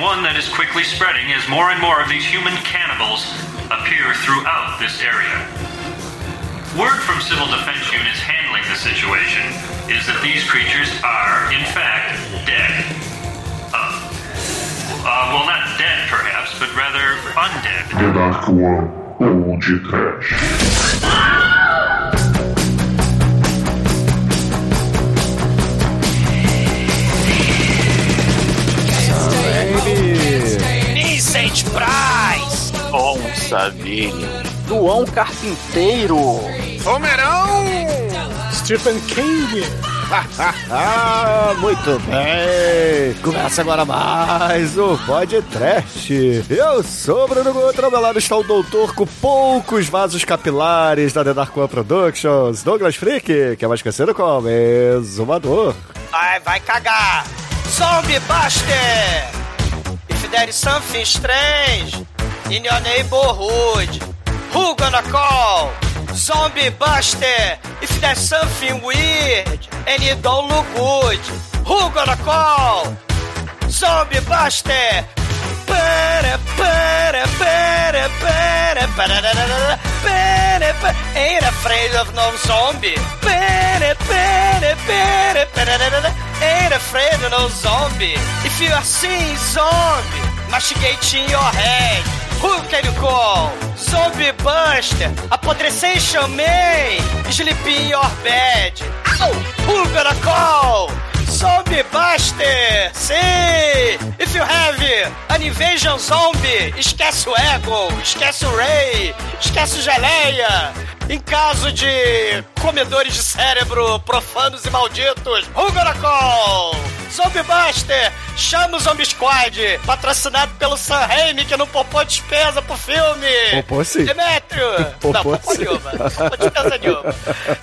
one that is quickly spreading as more and more of these human cannibals appear throughout this area. Word from civil defense units handling the situation is that these creatures are, in fact, dead. Uh, uh, well, not dead, perhaps, but rather undead. Vincent Price! Tom Savini. João Carpinteiro. Homerão! Stephen King. Ah, muito bem! Começa agora mais o Podcast. Eu sou o Bruno Gutra, ao meu lado está o doutor com poucos vasos capilares da The Dark One Productions, Douglas Freak, que é mais conhecido como Exumador. Vai, vai cagar! Zombie Buster! There is something strange in your neighborhood, who gonna call? Zombie Buster! If there's something weird and it don't look good, who gonna call? Zombie Buster! Para, para, para, para, para, para, para, Ain't afraid of no zombie. Para, para, para, para, Ain't afraid of no zombie. If you are seeing zombie, mastigating your head. Who can you call? Zombie Buster, Apodrectation Man, Sleep in your bed. Ow! Who gonna call? Zombie Buster! Sim! If you have an invasion zombie, esquece o Ego, esquece o Ray, esquece o Geleia. Em caso de comedores de cérebro profanos e malditos, call? Zombie Buster! Chama o Zombie Squad! Patrocinado pelo Sam Raimi, que não popou despesa pro filme! Popô sim. Demetrius! Popô não, popô sim. nenhuma. Popô despesa nenhuma.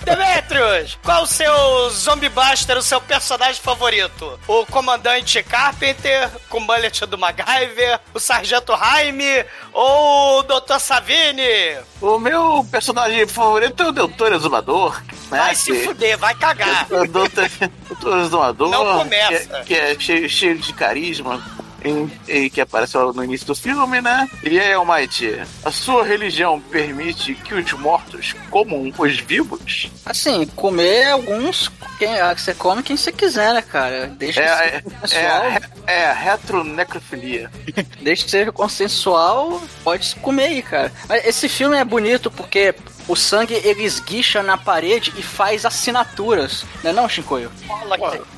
Demetrius! Qual o seu Zombie Buster, o seu personagem favorito? O Comandante Carpenter, com o mullet do MacGyver, o Sargento Jaime ou o Dr. Savini? O meu personagem favorito é o Doutor Exumador. Né? Vai se fuder, vai cagar! O Doutor, Doutor Exumador. Não começa. Que, é- que é cheio, cheio de carisma. em- E que apareceu no início do filme, né? E aí, Almighty, a sua religião permite que os mortos comam os vivos? Assim, comer alguns. Quem, ah, você come quem você quiser, né, cara? Deixa É, ser é, é, consensual. re- é a retronecrofilia. Que seja consensual, pode comer aí, cara. Mas esse filme é bonito porque o sangue ele esguicha na parede e faz assinaturas. Não é não, Shinkoio? Fala que-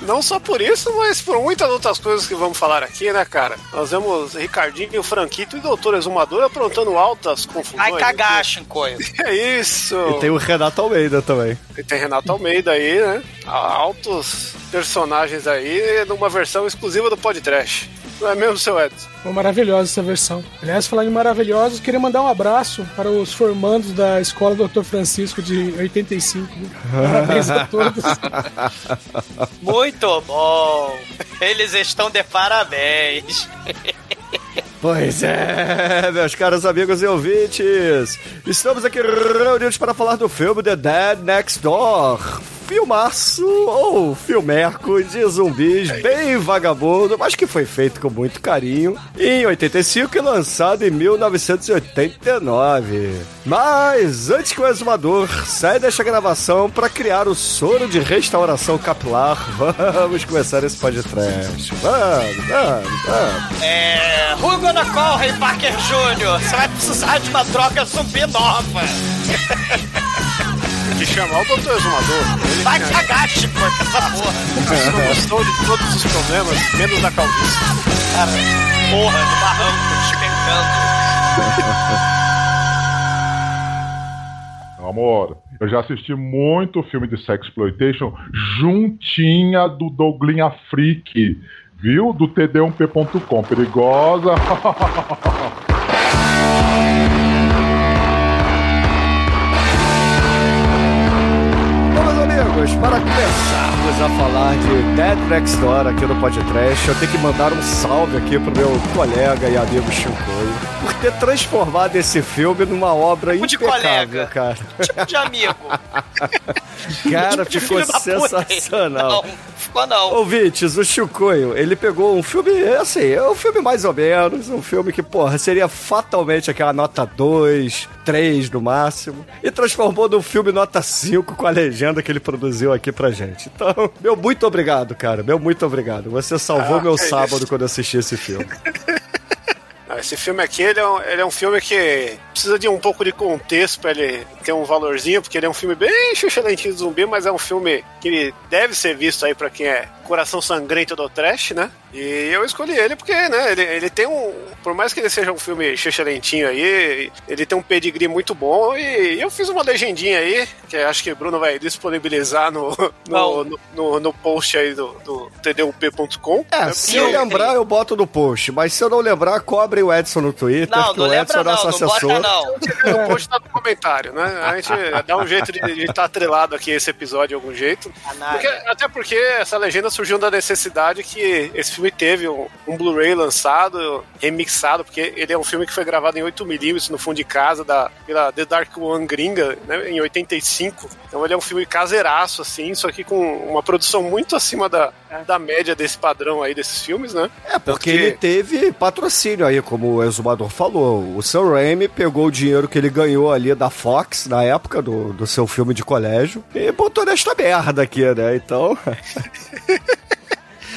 Não só por isso, mas por muitas outras coisas que vamos falar aqui, né, cara? Nós vemos Ricardinho, Franquito e Doutor Exumador aprontando altas confusões. Vai cagar, Shinkoio. É isso. E tem o Renato Almeida também. E tem Renato Almeida aí, né? Altos personagens aí numa versão exclusiva do Podcast. Não é mesmo, seu Edson? Foi maravilhosa essa versão. Aliás, falando em maravilhosos, queria mandar um abraço para os formandos da Escola Dr. Francisco de 85. viu? Parabéns a todos. Muito bom. Eles estão de parabéns. Pois é, meus caros amigos e ouvintes, estamos aqui reunidos para falar do filme The Dead Next Door. Filmaço ou filmeco de zumbis bem vagabundo, mas que foi feito com muito carinho em 85 e lançado em 1989. Mas antes que o exumador saia desta gravação para criar o soro de restauração capilar, vamos começar esse podcast. Vamos, vamos, vamos. É. Gonna call, Ray Parker Jr.? Você vai precisar de uma droga zumbi nova. De chamar o Doutor Exumador. Ele Vai cagar, Chico, essa porra. solução de todos os problemas, menos da calvície. Cara, porra, no barranco, despencando. Amor, eu já assisti muito filme de sexploitation juntinha do Douglinha Freak, viu? Do td1p.com. Perigosa. amigos, para começarmos a falar de Dead Next Door aqui no Podcast, eu tenho que mandar um salve aqui pro meu colega e amigo Chicoio por ter transformado esse filme numa obra Tipo de impecável, colega. cara. Tipo de amigo. Cara, tipo de ficou sensacional. Não, ficou não. Ouvintes, o Chicoio, ele pegou um filme, assim, é um filme mais ou menos, um filme que, porra, seria fatalmente aquela nota 2, 3 no máximo, e transformou num filme nota 5 com a legenda que ele produziu aqui pra gente. Então, meu muito obrigado, cara, meu muito obrigado. Você salvou Ah, meu que sábado isso. quando eu assisti esse filme. Ah, Esse filme aqui, ele é, um, ele é um filme que precisa de um pouco de contexto pra ele ter um valorzinho, porque ele é um filme bem chuchulentinho de zumbi, mas é um filme que deve ser visto aí pra quem é coração sangrento do trash, né? E eu escolhi ele porque, né, ele, ele tem um... Por mais que ele seja um filme chuchulentinho aí, ele tem um pedigree muito bom e eu fiz uma legendinha aí, que acho que o Bruno vai disponibilizar no, no, Não. no, no- no post aí do, do tdup.com. É, se eu lembrar, eu boto no post, mas se eu não lembrar, cobre o Edson no Twitter, Não, que não o Edson lembra é não, nosso não assessor. bota não. No post tá no comentário, né? A gente dá um jeito de estar atrelado aqui esse episódio de algum jeito. Porque- até porque essa legenda surgiu da necessidade que esse filme teve um, um Blu-ray lançado, remixado, porque ele é um filme que foi gravado em 8mm no fundo de casa da, pela The Dark One gringa, né, em 85. Então ele é um filme caseiraço, assim, só que com uma produção muito acima da, da média desse padrão aí desses filmes, né? É, porque ele teve patrocínio aí, como o exumador falou. O Sam Raimi pegou o dinheiro que ele ganhou ali da Fox, na época do, do seu filme de colégio, e botou nesta merda aqui, né? Então.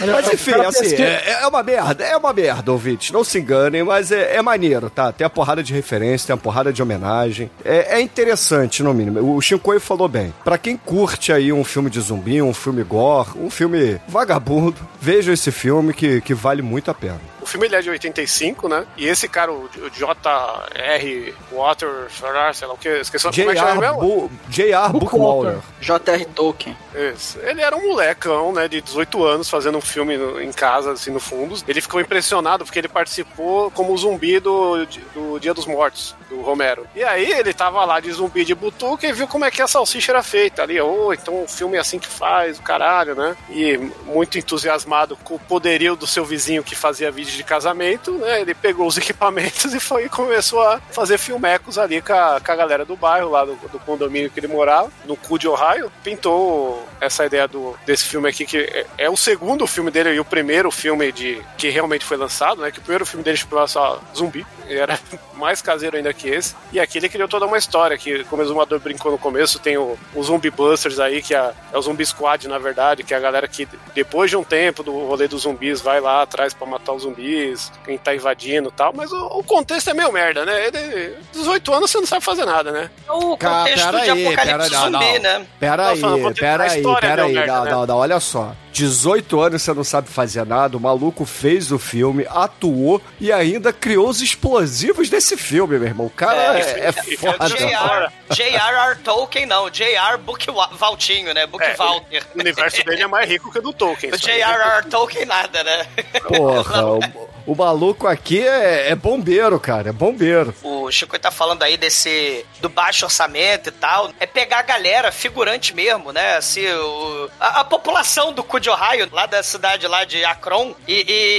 Mas o enfim, cara assim, é, é uma merda, é uma merda, ouvintes. Não se enganem, mas é, é maneiro, tá? Tem a porrada de referência, tem a porrada de homenagem. É, é interessante, no mínimo. O Shinkoi falou bem. Pra quem curte aí um filme de zumbi, um filme gore, um filme vagabundo, vejam esse filme que, que vale muito a pena. O filme ele é de 85, né? E esse cara, o J.R. Water, sei lá o que, esqueci como é que chama J.R. mesmo? J.R. Bookwater. J.R. Tolkien. Isso. Ele era um molecão, né, de 18 anos, fazendo um filme no- em casa, assim, no fundos. Ele ficou impressionado porque ele participou como zumbi do, do Dia dos Mortos, do Romero. E aí ele tava lá de zumbi de butuca e viu como é que a salsicha era feita ali. Oh, então o filme é assim que faz, o caralho, né? E muito entusiasmado com o poderio do seu vizinho que fazia vídeo de casamento, né? Ele pegou os equipamentos e foi começou a fazer filmecos ali com a, com a galera do bairro, lá do, do condomínio que ele morava, no cu de Ohio. Pintou essa ideia do, desse filme aqui, que é, é o segundo filme dele e o primeiro filme de que realmente foi lançado, né? Que o primeiro filme dele chamava só Zumbi. Ele era mais caseiro ainda que esse. E aqui ele criou toda uma história, que como o Exumador brincou no começo, tem o, o Zumbi Busters aí, que é, é o Zumbi Squad, na verdade, que é a galera que depois de um tempo do rolê dos zumbis vai lá atrás pra matar os zumbis, quem tá invadindo e tal. Mas o, o contexto é meio merda, né? Ele, 18 anos você não sabe fazer nada, né? É o Cara, contexto pera de aí, apocalipse pera- não, zumbi, não. né? Pera Tô aí, falando, pera aí, pera aí. merda, Não, né? não, não, olha só. 18 anos você não sabe fazer nada, o maluco fez o filme, atuou e ainda criou os explosivos desse filme, meu irmão. O cara é, é e- foda. J.R. J.R.R. Tolkien, não. J.R. Book Wa- Valtinho, né? Book É, Walter. O universo dele é mais rico que o do Tolkien. O. J.R.R. Tolkien nada, né? Porra, o, o maluco aqui é, é bombeiro, cara, é bombeiro. O Chico tá falando aí desse do baixo orçamento e tal. É pegar a galera, figurante mesmo, né? Assim, o, a, a população do cu de Ohio, lá da cidade lá de Akron, e,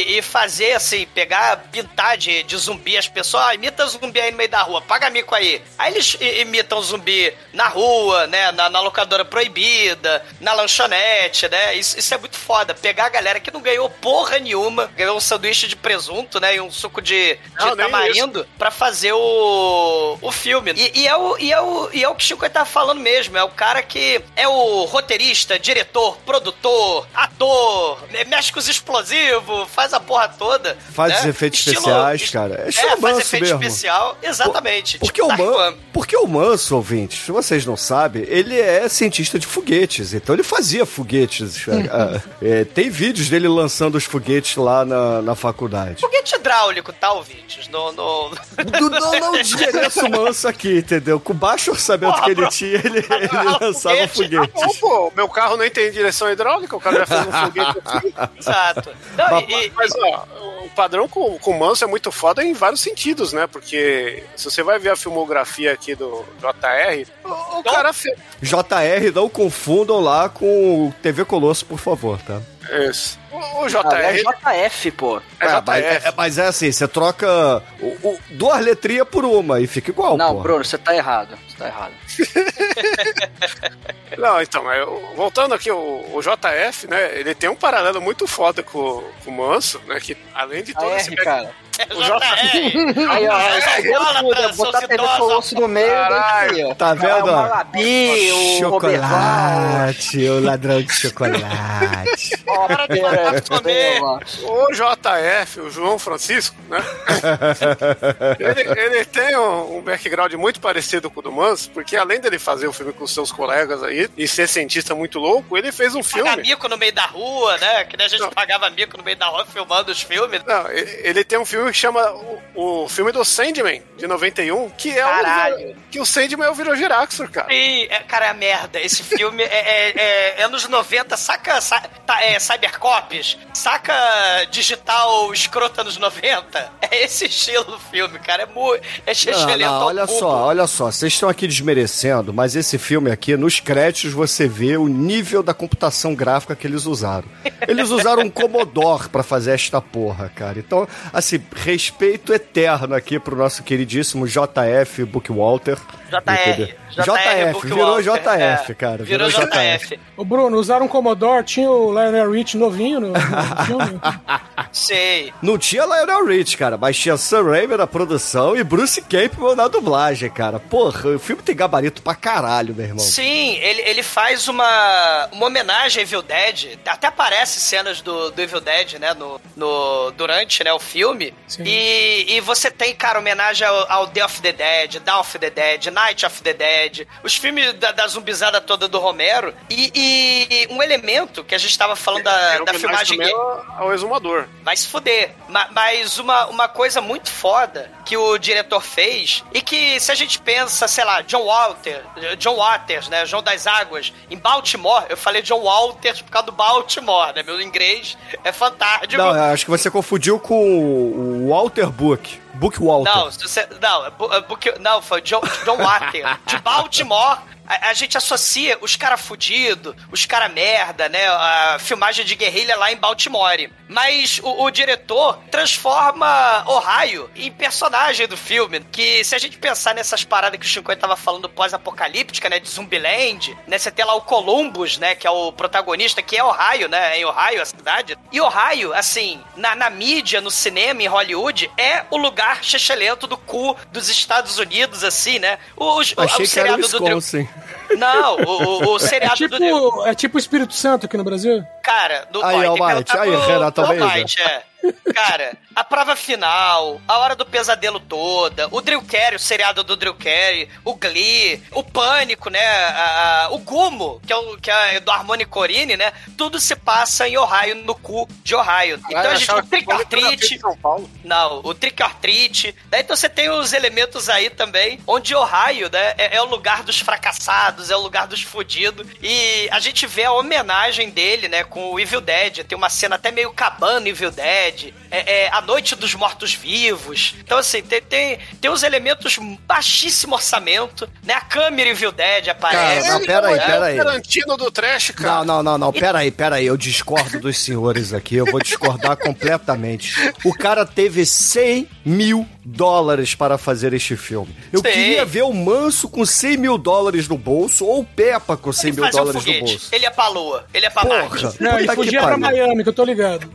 e- e fazer assim, pegar, pintar de, de zumbi as pessoas, ah, imita zumbi aí no meio da rua, paga mico aí. Aí eles imitam zumbi na rua, né? Na, na locadora proibida, na lanchonete, né? Isso, isso é muito foda. Pegar a galera que não ganhou porra nenhuma, ganhou um sanduíche de presunto, né? E um suco de, de Não, tamarindo pra fazer o, o filme. E, e é o, e, é o, e é o que o Chico tá falando mesmo. É o cara que é o roteirista, diretor, produtor, ator, mexe com os explosivos, faz a porra toda. Faz né? os efeitos Estilo- especiais, cara. É É, faz manso efeito mesmo. especial, exatamente. Porque tipo o, Dark Man, porque o Manso, ouvinte, se vocês não sabem, ele é cientista de foguetes, então ele fazia foguetes. ah, é, tem vídeos dele lançando os foguetes lá na, na faculdade. Foguete hidráulico, tá, ouvintes? No, no... Do- não, não, o endereço manso aqui, entendeu? Com o baixo orçamento Porra, que ele bro. tinha, ele, ele lançava foguete. foguete. Bom, pô, meu carro nem tem direção hidráulica, o cara fez um foguete aqui. Exato. Não, e- e- Mas, ó, o padrão com, com o Manso é muito foda em vários sentidos, né? Porque se você vai ver a filmografia aqui do JR, o, o cara fez. JR, não confundam lá com o TV Colosso, por favor, tá? Isso. O, o JR. Ah, é JF, pô. é Ah, mas, JF. é, mas é assim, você troca o, o- duas letrinhas por uma e fica igual, Não, pô. Bruno, você tá errado. Você tá errado. Não, então, mas eu- voltando aqui, o, o JF, né? Ele tem um paralelo muito foda com, com o Manso, né? Que além de A todo esse. R, cara. É o JR. Aí, ó, É, escolheram tudo, é botar seus TV. Colosso no meio Caralho. daqui, ó. Tá vendo, É o ó? Malabi, o. Chocolate, o ladrão de chocolate. Comer. ó. O JF, o João Francisco, né? ele, ele tem um, um background muito parecido com o do Manso, porque além dele fazer o filme com seus colegas aí e ser cientista muito louco, ele fez um Pagar filme. mico no meio da rua, né? Que nem a gente Não. pagava mico no meio da rua filmando os filmes. Não, e- ele tem um filme que chama o, o filme do Sandman, de 91, que é Caralho. o. Que o Sandman é o Virogiraxor, cara. E, é, cara, é a merda. Esse filme é, é, é, é anos 90, saca sa- tá, é, Cybercops? Saca digital escrota anos 90? É esse estilo do filme, cara. É muito. É Não, não, olha cubo. só, olha só, vocês estão aqui desmerecendo, mas esse filme aqui, nos créditos, você vê o nível da computação gráfica que eles usaram. Eles usaram um Commodore pra fazer esta porra, cara. Então, assim, respeito eterno aqui pro nosso queridíssimo JF Bookwalter. JR. JF, virou JF, é. cara. Virou JF. Ô, Bruno, usaram um Commodore, tinha o Lionel Rich novinho no, no filme. Sei. Não tinha Lionel Rich, cara, mas tinha Sam Raimi na produção e Bruce Campbell na dublagem, cara. Porra, o filme tem gabarito pra caralho, meu irmão. Sim, ele, ele faz uma, uma homenagem a Evil Dead. Até aparece cenas do, do Evil Dead, né? No, no, durante né, o filme. Sim. E, e você tem, cara, homenagem ao, ao Day of the Dead, Dawn of the Dead, Night of the Dead. Os filmes da, da zumbizada toda do Romero. E, e um elemento que a gente tava falando da, Era da filmagem... ao, ao exumador. Vai se fuder. Ma- mas uma, uma coisa muito foda que o diretor fez e que se a gente pensa, sei lá, John Walter, John Waters, né, João das Águas, em Baltimore, eu falei John Walters por causa do Baltimore, né, meu inglês é fantástico. Não, eu acho que você confundiu com o Walter Book. Book Walter. Não, você, não, é é porque- não, foi John, John Water. De Baltimore, a, a gente associa os cara fudido, os cara merda, né? A filmagem de guerrilha lá em Baltimore. Mas o, o diretor transforma Ohio em personagem do filme. Que se a gente pensar nessas paradas que o Chico tava falando pós-apocalíptica, né? De Zumbiland, né? Você tem lá o Columbus, né? Que é o protagonista, que é Ohio, né? Em Ohio, a cidade. E Ohio, assim, na, na mídia, no cinema, em Hollywood, é o lugar chechelento do cu dos Estados Unidos, assim, né? O, o, Achei o que era do Drew- Wisconsin. Não, o, o, o É seriado do Drew- tipo, é tipo o Espírito Santo aqui no Brasil? Cara, do Aí, ó, perguntar aí, Renato Almeida. Almighty, é. Cara, a prova final, a hora do pesadelo toda, o Drew Carey, o seriado do Drew Carey, o Glee, o Pânico, né? a- a- o Gumo, que é, o, que é do Harmony Corine, né? Tudo se passa em Ohio, no cu de Ohio. Então Ah, eu a gente tem o Trick or Treat, não, o Trick or Treat. Daí então você tem os elementos aí também, onde Ohio, né, é, é o lugar dos fracassados, é o lugar dos fudidos. E a gente vê a homenagem dele, né, com o Evil Dead. Tem uma cena até meio cabana Evil Dead. É, é a Noite dos Mortos-Vivos. Então, assim, tem, tem, tem uns elementos baixíssimo orçamento, né? A câmera Evil Dead aparece. Cara, não, pera aí, É pera o aí. Tarantino do trash, cara. Não, não, não, não, pera aí, pera aí, eu discordo dos senhores aqui, eu vou discordar completamente. O cara teve 100 mil dólares para fazer este filme. Eu Sei. queria ver o Manso com 100 mil dólares no bolso ou o Peppa com 100 Ele mil fazia um dólares no bolso. Ele é pra lua, ele é pra Marte. Porra, Não, ele fugia pra. Miami, que eu tô ligado.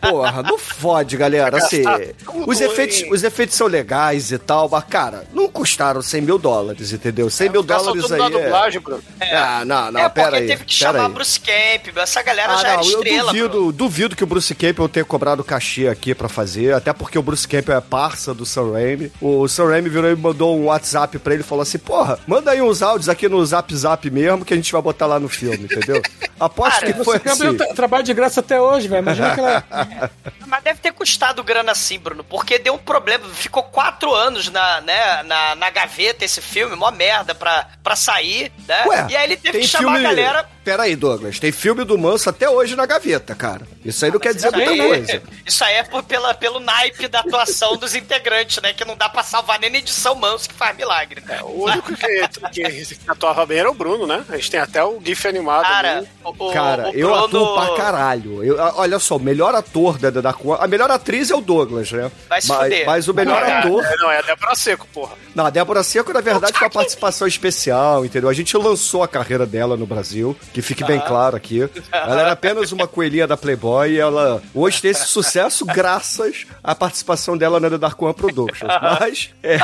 Porra, não fode, galera. Assim, tudo os efeitos, em- os efeitos são legais e tal, mas, cara, não custaram 100 mil dólares, entendeu? 100 mil Gastou dólares aí. é- dublagem, Bruno. Ah, não, não, é, pera aí. teve que pera chamar aí. Bruce Campbell. Essa galera Ah, já não, é eu estrela, duvido, Bruno. duvido que o Bruce Campbell tenha cobrado cachê aqui pra fazer, até porque o Bruce Campbell é parça do Sam Raimi. O Sam Raimi virou e mandou um WhatsApp pra ele e falou assim, porra, manda aí uns áudios aqui no Zap Zap mesmo que a gente vai botar lá no filme, entendeu? Aposto Cara, que foi Gabriel assim. tra- trabalha de graça até hoje, velho. Imagina que ela. Mas deve ter custado grana sim, Bruno, porque deu um problema. Ficou quatro anos na, né, na, na gaveta esse filme, mó merda pra, pra sair, né? Ué, e aí ele teve que chamar filme... a galera. Pera aí, Douglas. Tem filme do Manso até hoje na gaveta, cara. Isso aí não quer dizer muita Aí, coisa. Isso aí é por, pela, pelo naipe da atuação dos integrantes, né? Que não dá pra salvar nem na edição manso que faz milagre. né? O único que, que, que atuava bem era o Bruno, né? A gente tem até o GIF animado. Cara, o, Cara, o eu Bruno atuo pra caralho. Eu- olha só, o melhor ator da, da, da A melhor atriz é o Douglas, né? Vai se mas, fuder. mas o melhor É, ator. é, não, é a Débora Seco, porra. Não, a Débora Seco, na verdade, foi uma participação especial, entendeu? A gente lançou a carreira dela no Brasil, que fique bem claro aqui. Ela era apenas uma coelhinha da Playboy e ela hoje tem esse sucesso graças à participação dela na The Dark One Productions. Mas, é.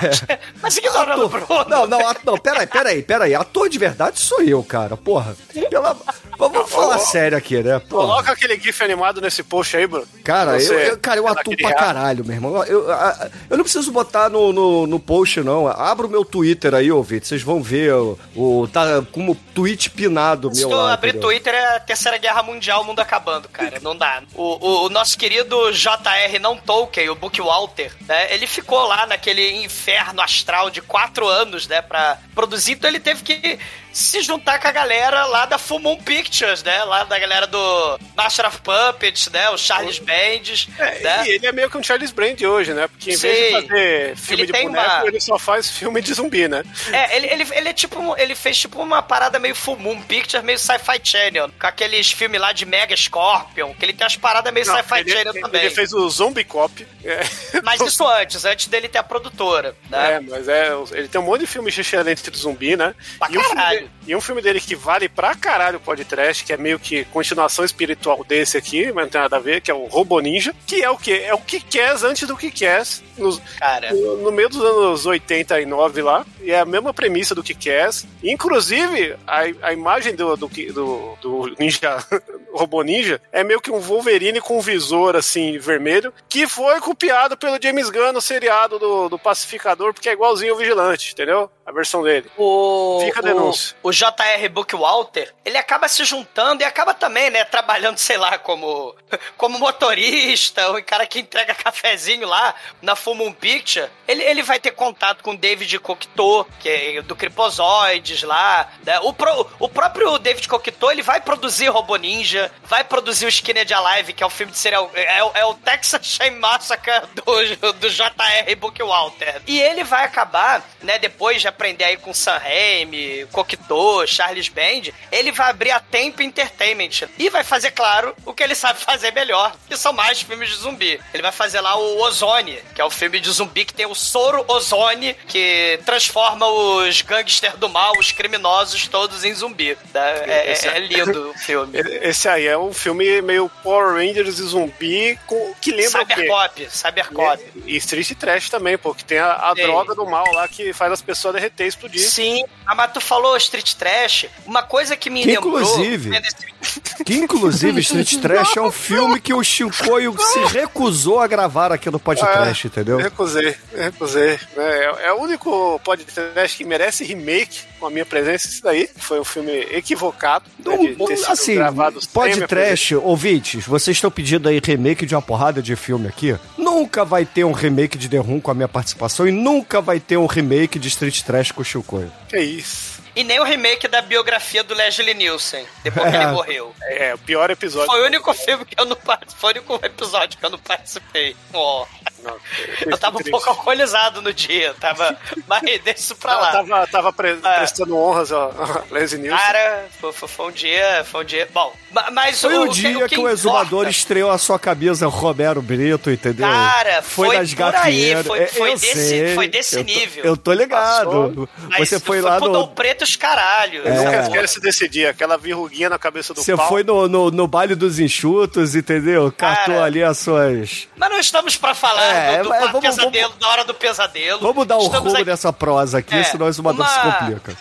Mas ignorando Bruno. Não, não, a- não, peraí, peraí, peraí. Ator de verdade sou eu, cara, porra. Pela... Vamos falar sério aqui, né? Porra. Coloca aquele GIF animado nesse post aí, Bruno. Cara, eu, eu- cara, eu atuo pra caralho, meu irmão. Eu, a- eu não preciso botar no, no, no post, não. Abra o meu Twitter aí, ouvinte. Vocês vão ver o, o- Tá como tweet pinado Se meu tu lá. abrir entendeu? Twitter é a Terceira Guerra Mundial, o mundo acabando, cara. Não dá. O, o- o nosso querido JR não Tolkien, o Book Walter, né? Ele ficou lá naquele inferno astral de quatro anos, né? Pra produzir. Então ele teve que se juntar com a galera lá da Full Moon Pictures, né? Lá da galera do Master of Puppets, né? O Charles Bands, É, né? E ele é meio que um Charles Brand hoje, né? Porque em vez Sim. de fazer filme Ele de boneco, uma- ele só faz filme de zumbi, né? É, ele, ele, ele é tipo. Ele fez tipo uma parada meio Full Moon Pictures, meio Sci-Fi Channel. Com aqueles filmes lá de Mega Scorpion, que ele tem umas paradas meio Sci-Fi ele, Channel ele também. fez o Zombie Cop. É. Mas isso antes, antes dele ter a produtora, né? É, mas é, ele tem um monte de filme excelente de zumbi, né? Pra e, caralho. Dele, e um filme dele que vale pra caralho o podcast, que é meio que continuação espiritual desse aqui, mas não tem nada a ver, que é o Robo Ninja, que é o quê? É o que quer antes do que quer nos, Cara. no, no meio dos anos 89 lá, e é a mesma premissa do que quer. Inclusive, a, a imagem do, do, que- do, do Ninja, Robo Ninja, é meio que um Wolverine com um visor assim, vermelho, que foi copiado pelo James Gunn no seriado do, do Pacificador, porque é igualzinho o Vigilante, entendeu? A versão dele. O, Fica a denúncia. O, o JR Bookwalter, ele acaba se juntando e acaba também, né, trabalhando, sei lá, como, como motorista, o cara que entrega cafezinho lá na Full Picture. Ele, ele vai ter contato com o David Cocteau, que é do Cripozoides lá. Né? O, pro- o próprio David Cocteau, ele vai produzir Robo Ninja, vai produzir o Skinned Alive, que é o filme de serial... É, o- é o Texas Chain Massacre do, do JR Bookwalter. E ele vai acabar, né, depois de aprender aí com Sam Raimi, Cocteau, Charles Band, ele vai abrir a Tempo Entertainment e vai fazer, claro, o que ele sabe fazer melhor, que são mais filmes de zumbi. Ele vai fazer lá o Ozone, que é o filme de zumbi que tem o soro Ozone, que transforma os gangsters do mal, os criminosos, todos em zumbi. né? É, Esse é- é lindo o filme. Esse aí é um filme meio Power Rangers e zumbi, com, que lembra o quê? Cybercop, Cybercop. E Street Trash também, pô, que tem a, a droga do mal lá que faz as pessoas derreter e explodir. Sim, ah, mas tu falou Street Trash, uma coisa que me Que lembrou... inclusive- né, desse- Que inclusive Street Trash é um filme que o Shinkoio se recusou a gravar aqui no podcast, entendeu? Eu recusei, recusei. É, é o único podcast que merece remake com a minha presença. Isso daí foi um filme equivocado. né, de ter sido assim, gravado trash, ouvintes, vocês estão pedindo aí remake de uma porrada de filme aqui. Nunca vai ter um remake de The Room com a minha participação e nunca vai ter um remake de Street Trash com o Shinkoio. Que isso. E nem o remake da biografia do Leslie Nielsen, depois que É. ele morreu. É, o pior episódio. Foi o único filme que eu não participei. Foi o único episódio que eu não participei. Ó. Não, Eu tava um pouco alcoolizado no dia, tava. Mas deixa isso pra lá. tava, tava pre- É. prestando honras a a Leslie Nielsen. Cara, foi, foi- foi um dia. Foi um dia. Bom, ma- mas Foi o que- dia que, o importa- exumador estreou a sua camisa Romero Brito, entendeu? Cara, foi nas por aí, foi- É, foi eu desse- sei, foi desse eu tô- nível. eu tô ligado. Mas Você foi foi lá pro no. Dom Preto os caralho. Eu nunca É. esquece desse dia, aquela verruguinha na cabeça do Você pau. foi no, no, no baile dos enxutos, entendeu? Catou Cara. ali as suas. Mas não estamos pra falar É, do, do vamos- pesadelo, da hora do pesadelo. Vamos dar o rumo aqui- dessa prosa aqui, É, senão o exumador se uma- complica.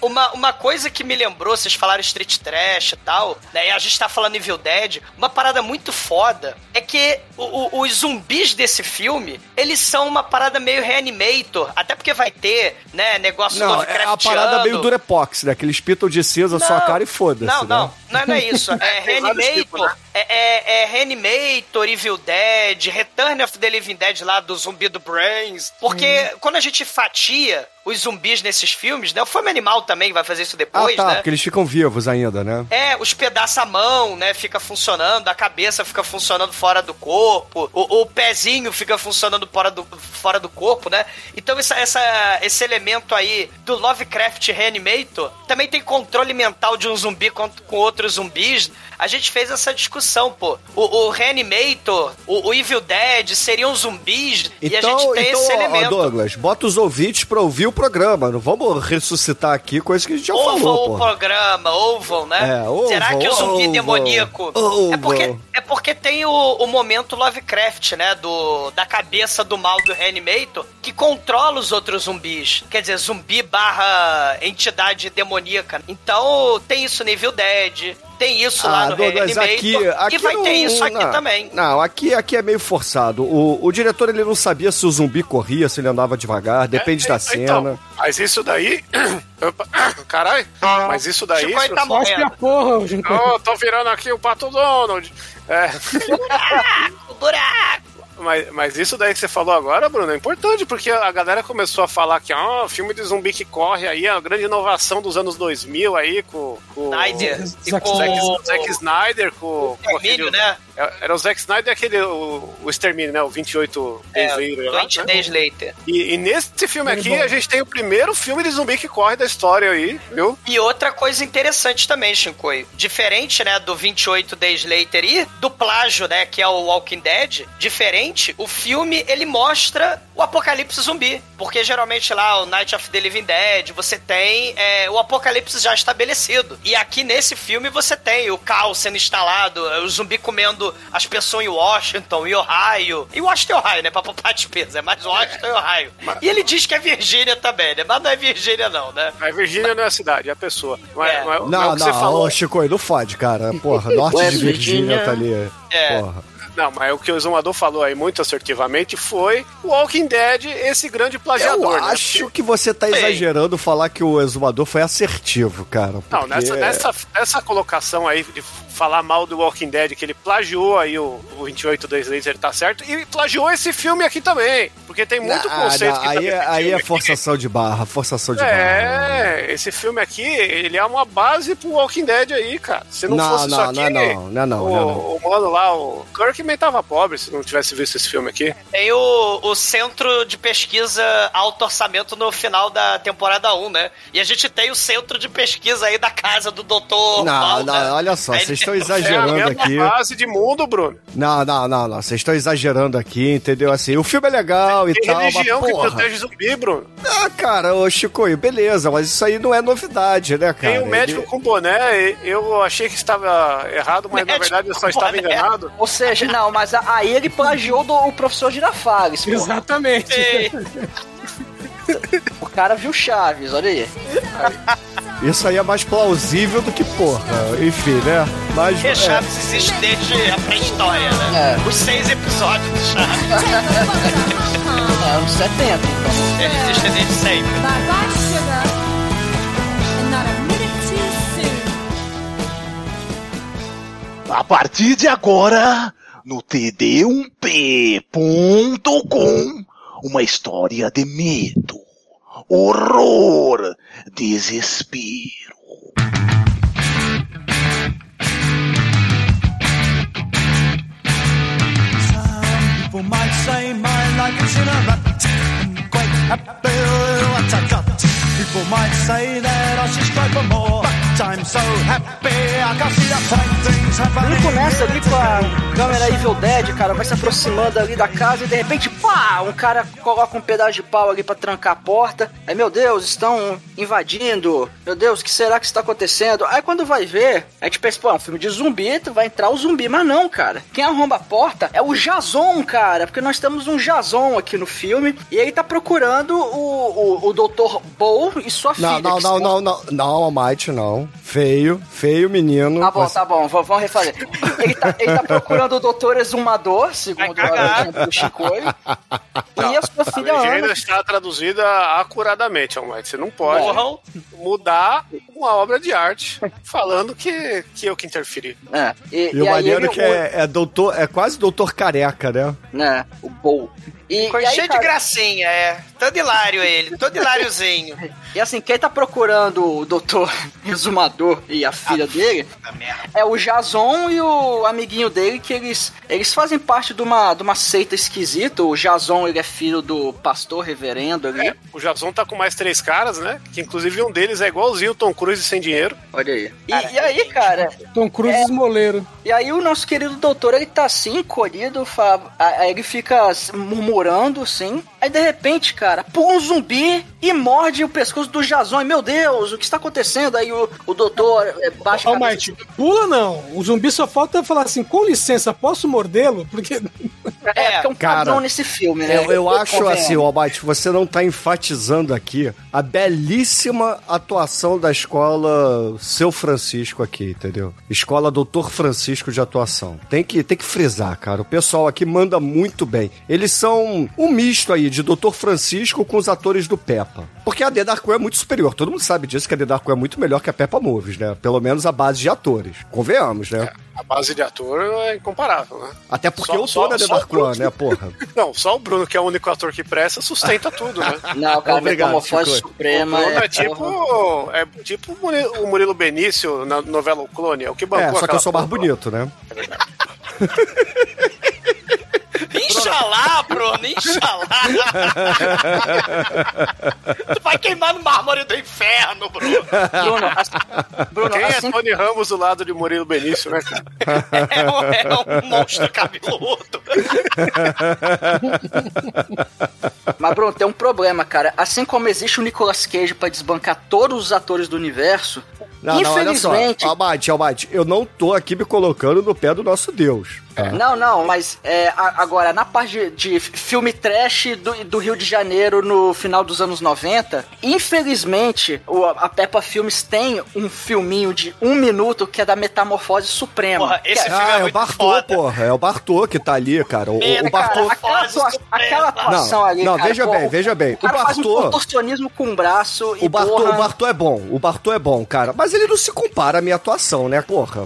Uma, uma coisa que me lembrou, vocês falaram Street Trash e tal, né? E a gente tá falando Evil Dead. Uma parada muito foda é que o- o- os zumbis desse filme, eles são uma parada meio reanimator. Até porque vai ter, né, negócio Não, é a parada meio Durepox, né? Que eles pitam de cinza a sua cara e foda-se. Não, né? não. Não, não é isso. É Reanimator. tipos, né? é, é, é Reanimator, Evil Dead, Return of the Living Dead lá do zumbi do Brains. Porque quando a gente fatia os zumbis nesses filmes, né? O Fome Animal também vai fazer isso Ah, depois, tá, né? porque eles ficam vivos ainda, né? É, os pedaços à mão, né? Fica funcionando, a cabeça fica funcionando fora do corpo, o, o pezinho fica funcionando fora do, fora do corpo, né? Então essa, essa- esse elemento aí do Lovecraft Reanimator também tem controle mental de um zumbi com, com outros zumbis. A gente fez essa discussão, pô. O, o Reanimator, o, o Evil Dead seriam zumbis e a Então, gente tem então esse ó, elemento. Douglas, bota os ouvintes pra ouvir o programa. Não vamos ressuscitar aqui coisas que a gente já Ouvam falou, o pô. programa, ouvam, né? É, ouvam, Será que o zumbi ouvam, demoníaco. ouvam. É porque, é porque tem o, o momento Lovecraft, né? Do, da cabeça do mal do Reanimator, que controla os outros zumbis. Quer dizer, zumbi barra entidade demoníaca. Então, tem isso no Evil Dead. Tem isso lá Douglas, Reanimator. aqui, aqui e vai não, ter isso aqui não, também. Não, aqui, aqui é meio forçado. O, o diretor ele não sabia se o zumbi corria, se ele andava devagar, depende É, da é, cena. Então, mas isso daí. Caralho, mas isso daí. Chico tá isso- Só que a porra, gente. Ô, tô virando aqui o Pato Donald. É, O buraco! Mas, mas isso daí que você falou agora, Bruno, é importante, porque a galera começou a falar que, ó, filme de zumbi que corre aí, é a grande inovação dos anos 2000 aí, com. com Snyder. E Zack com Zack, o Zack Snyder, com. com Extermínio, aquele- né? É- Era o Zack Snyder e aquele. O, o Extermínio, né? O 28 É, Days Later lá, 20 né? Days Later. E, e nesse filme Muito aqui, bom. a gente tem o primeiro filme de zumbi que corre da história aí, viu? E outra coisa interessante também, Shinkoi. Diferente, né, do 28 Days Later e do plágio, né, que é o Walking Dead, diferente, o filme, ele mostra o apocalipse zumbi. Porque geralmente lá, o Night of the Living Dead, você tem é, o apocalipse já estabelecido. E aqui nesse filme você tem o caos sendo instalado, o zumbi comendo as pessoas em Washington, em Ohio. E Washington e Ohio, né, pra poupar despesa. É mais Washington e Ohio. E ele diz que é Virgínia também, né? Mas não é Virgínia não, né? A Virgínia não é a cidade, é a pessoa. Mas, É. mas- mas Não, o que você não, falou. ô Chico, não fode, cara. Porra, norte de Virgínia Virginia. tá ali. É. Porra. Não, mas o que o Exumador falou aí muito assertivamente foi o Walking Dead, esse grande plagiador. Eu né? acho que você tá exagerando falar que o exumador foi assertivo, cara. Não, porque- nessa, nessa, nessa colocação aí de falar mal do Walking Dead, que ele plagiou aí o, o 28 Days Later, tá certo, e plagiou esse filme aqui também, porque tem muito Ah, conceito não, que tá aí, é- aí é aqui. forçação de barra, forçação de barra. É, esse filme aqui, ele é uma base pro Walking Dead aí, cara. Se não, Não, fosse não, isso aqui, não é não, não é não, o, não é não. o mano lá, o Kirkman tava pobre se não tivesse visto esse filme aqui. Tem o, o centro de pesquisa alto orçamento no final da temporada 1, né? E a gente tem o centro de pesquisa aí da casa do doutor. Não, Mal, não, né? olha só, vocês estão ele- É a exagerando mesma aqui. base de mundo, Bruno. Não, não, não, não. Vocês estão exagerando aqui, entendeu? Assim, o filme é legal e Tem tal, mas religião que porra. protege zumbi, Bruno. Ah, cara, ô Chico, beleza, mas isso aí não é novidade, né, cara? Tem um médico Ele- com boné, eu achei que estava errado, mas na Médico verdade eu só estava boné. enganado. Ou seja, não, mas aí ele plagiou do o professor Girafales. Exatamente. O cara viu Chaves, olha aí. Isso aí é mais plausível do que porra. Enfim, né? Mas. Porque é, Chaves existe desde a pré-história, né? É. Os seis episódios do Chaves. É, anos 70, então. Eles existem desde sempre. A partir de agora, no td1p.com, uma história de medo, horror, desespero. People might say my life is in a rut. I'm quite happy with what I got. People might say that I should strive for more. But I'm so happy I can see the fine things happening. Ele começa ali com a câmera Evil Dead, cara, vai se aproximando ali da casa e de repente, pá, um cara coloca um pedaço de pau ali pra trancar a porta. Aí, meu Deus, estão invadindo. Meu Deus, o que será que está acontecendo? Aí quando vai ver, a gente pensa, pô, é um filme de zumbi, tu vai entrar o zumbi, mas não, cara. Quem arromba a porta é o Jason, cara, porque nós temos um Jason aqui no filme e ele tá procurando o, o, o Dr. Bow e sua Não, filha. não, não, não, não, não, Almighty, não. Feio, feio menino. Tá bom, Você- tá bom, v- vamos refazer. Ele tá, ele tá procurando o doutor exumador, segundo o Chicoio. E a sua A filha legenda Ana. está traduzida acuradamente, Almighty. Você não pode Morram. mudar uma obra de arte falando que, que eu que interferi. É, e, E o e aí maneiro ele, que é, é doutor, é quase doutor careca, né? né, o Paul. E, Ficou e aí, cheio cara, de gracinha, é. Todo hilário ele, todo hiláriozinho. E assim, quem tá procurando o doutor exumador e a filha dele Puta merda. é o Jason e o amiguinho dele, que eles, eles fazem parte de uma, de uma seita esquisita. O Jason, ele é filho do pastor reverendo ali. É, o Jason tá com mais três caras, né? Que inclusive um deles é igualzinho o Tom Cruise sem dinheiro. Olha aí. E, e aí, cara, Tom Cruise É. esmoleiro. E aí o nosso querido doutor, ele tá assim, encolhido, fa- aí ele fica s- murmurando, assim. Aí de repente, cara, pula um zumbi e morde o pescoço do Jason. E, meu Deus, o que está acontecendo? Aí o, o doutor é, baixa a Ó, cabeça. Mike, pula não. O zumbi só falta falar assim, com licença, posso mordê-lo? Porque É, porque é um Cara, padrão nesse filme, né? Eu, eu acho Convenhamos. assim, Almighty, você não tá enfatizando aqui a belíssima atuação da escola Seu Francisco aqui, entendeu? Escola Doutor Francisco de atuação. Tem que, tem que frisar, cara. O pessoal aqui manda muito bem. Eles são um misto aí de Doutor Francisco com os atores do Peppa. Porque a The Dark é muito superior. Todo mundo sabe disso, que a The Dark é muito melhor que a Peppa Movies, né? Pelo menos a base de atores. Convenhamos, né? A base de ator é incomparável, né? Até porque Só- eu só- na The o Dark One, né, porra? Não, só o Bruno, que é o único ator que presta, sustenta tudo, né? Não, cara, Obrigado, metamorfose Chico. O suprema. Bruno é, porra. tipo. É tipo o Murilo- o Benício na novela O Clone, é o que bancou É, só que eu sou mais bonito, né? Inxalá, Bruno, inxalá. tu vai queimar no mármore do inferno, Bruno. Bruno, assim, Bruno, Quem assim é Tony Ramos do lado de Murilo Benício, né, cara? É um, é um monstro cabeludo. Mas, Bruno, tem um problema, cara. Assim como existe o Nicolas Cage pra desbancar todos os atores do universo, Não, não, olha só. infelizmente. Almighty, Almighty, eu não tô aqui me colocando no pé do nosso Deus. Tá? Não, não, mas é, agora, na parte de, de filme trash do, do Rio de Janeiro no final dos anos 90, infelizmente, o- a Peppa Filmes tem um filminho de um minuto que é da Metamorfose Suprema. Porra, esse Que é- filme Ah, é é o Bartô, foda. porra. É o Bartô que tá ali, cara. O, É, o Cara, Bartô. aquela, atua- aquela atuação Não, ali, não, cara, veja porra, bem, veja bem. O cara O faz um Bartô- contorcionismo com o braço e O Bartô, porra, o Bartô é bom, o Bartô é bom, cara. Mas ele não se compara à minha atuação, né, porra?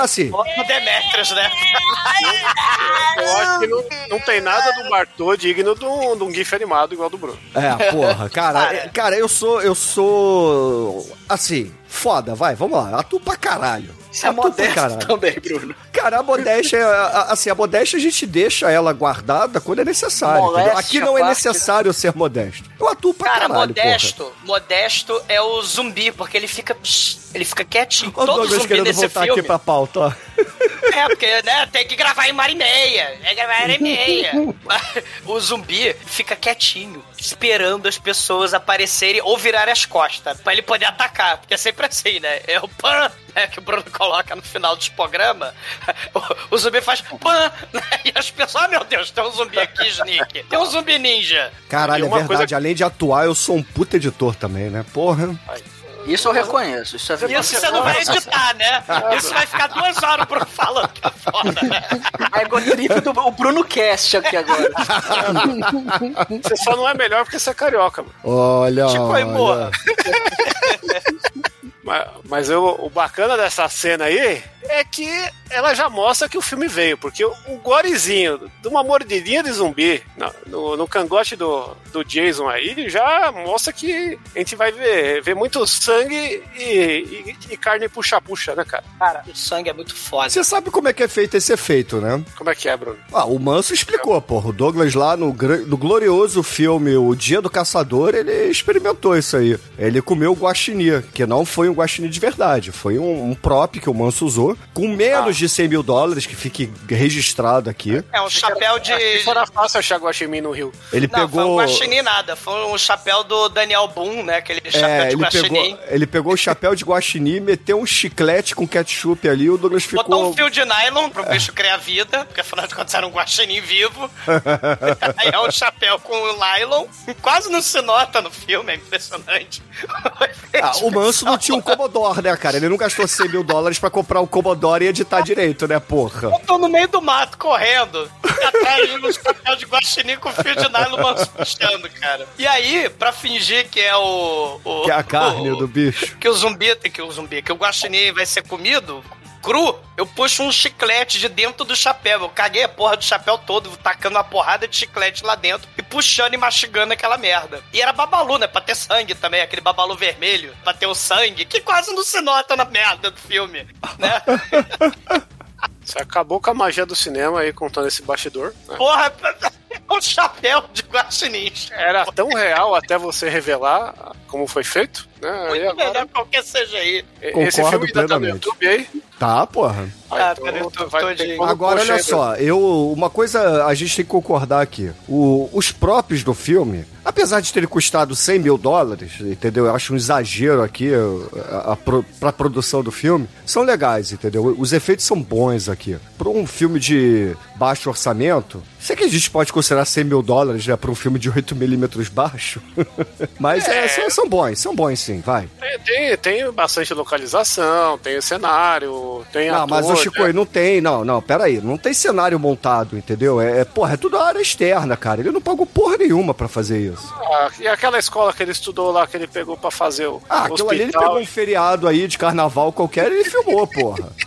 Assim, O Demetrius, né? Eu acho que não, não tem nada do Bartô digno de um, de um GIF animado igual do Bruno. é, porra, cara, Cara. eu sou, eu sou, assim, foda, vai, vamos lá, atuo pra caralho. Isso é caralho. também, Bruno. Cara, a modéstia, é- assim, a modéstia a gente deixa ela guardada quando é necessário. Moléstia? Aqui não é necessário ser modesto. Eu atuo pra Cara, caralho, modesto, modesto é o zumbi, porque ele fica. ele fica quietinho. porra. Ô, Todo Douglas zumbi querendo nesse voltar filme. aqui pra pauta, ó. É, porque, né, tem que gravar em uma hora e meia. É gravar em hora e meia. o zumbi fica quietinho, esperando as pessoas aparecerem ou virarem as costas, pra ele poder atacar. Porque é sempre assim, né? É o pan, né, que o Bruno coloca no final dos programas. O, o zumbi faz pan, né, e as pessoas, ah, meu Deus, tem um zumbi aqui, Snick. Tem um zumbi ninja. Caralho, é verdade. coisa- Além de atuar, eu sou um puta editor também, né? Porra. Isso eu reconheço. Isso é Isso você não vai editar, né? Isso vai ficar duas horas pro falando que é foda, né? A egotrip do o Bruno Cast aqui agora. Você só não é melhor porque você é carioca, mano. Olha. Chico aí, olha. Mas, mas eu- o bacana dessa cena aí é que ela já mostra que o filme veio, porque o, o gorezinho de uma mordidinha de zumbi no, no, no cangote do, do Jason aí já mostra que a gente vai ver, ver muito sangue e, e- e carne puxa-puxa, né, cara? Cara, o sangue é muito foda. Você sabe como é que é feito esse efeito, né? Como é que é, Bruno? Ah, o Manso explicou, porra. O Douglas lá no, no glorioso filme O Dia do Caçador, ele experimentou isso aí. Ele comeu guaxinim, que não foi um guaxinim de verdade. Foi um, um prop que o Manso usou com menos de 100 mil dólares, que fique registrado aqui. É um chapéu de. Acho era fácil achar guaxinim no Rio. Ele Não, foi um pegou. guaxinim nada. Foi um chapéu do Daniel Boone, né? Aquele chapéu É, de ele guaxinim. pegou, ele pegou o chapéu de guaxinim, meteu um chiclete com ketchup ali, o Douglas ficou... Botou um fio de nylon pro bicho criar vida, porque afinal de contas era um guaxinim vivo. Aí é um chapéu com nylon. Quase não se nota no filme, é impressionante. Ah, o Manso não tinha um Commodore, né, cara? Ele não gastou 100 mil dólares pra comprar um Commodore e editar direito, né, porra? Eu tô no meio do mato correndo. e Atrás de um chapéu de guaxinim com fio de nylon puxando, cara. E aí, pra fingir que é o. o Que é a carne o- do bicho. que o zumbi, que o zumbi, que o guaxinim vai ser comido cru, eu puxo um chiclete de dentro do chapéu. Eu caguei a porra do chapéu todo, tacando uma porrada de chiclete lá dentro e puxando e mastigando aquela merda. E era babalu, né? Pra ter sangue também, aquele babalu vermelho, pra ter o sangue, que quase não se nota na merda do filme, né? Você acabou com a magia do cinema aí contando esse bastidor. né? Porra, é um chapéu de guaxinim. Era tão real até você revelar como foi feito, né? Muito agora, melhor que qualquer CGI. esse Concordo filme ainda tá no. YouTube aí. Tá, porra. Ah, então tá no YouTube vai como Agora, olha só, eu. Uma coisa a gente tem que concordar aqui. O- os próprios do filme, apesar de terem custado 100 mil dólares, entendeu? Eu acho um exagero aqui a, a, pro- pra produção do filme, são legais, entendeu? Os efeitos são bons aqui. Pra um filme de baixo orçamento, sei que a gente pode considerar 100 mil dólares, né? Pra um filme de 8mm baixo. Mas é, são, são bons, são bons sim, vai. Tem, tem, bastante localização, tem cenário, tem Não, ator, mas o Chico, né? não tem, não, não, pera aí, não tem cenário montado, entendeu? É, é, porra, é tudo área externa, cara. Ele não pagou porra nenhuma pra fazer isso. Ah, e aquela escola que ele estudou lá, que ele pegou pra fazer o Ah, aquilo ali ele hospital. pegou um feriado aí de carnaval qualquer e ele filmou, porra.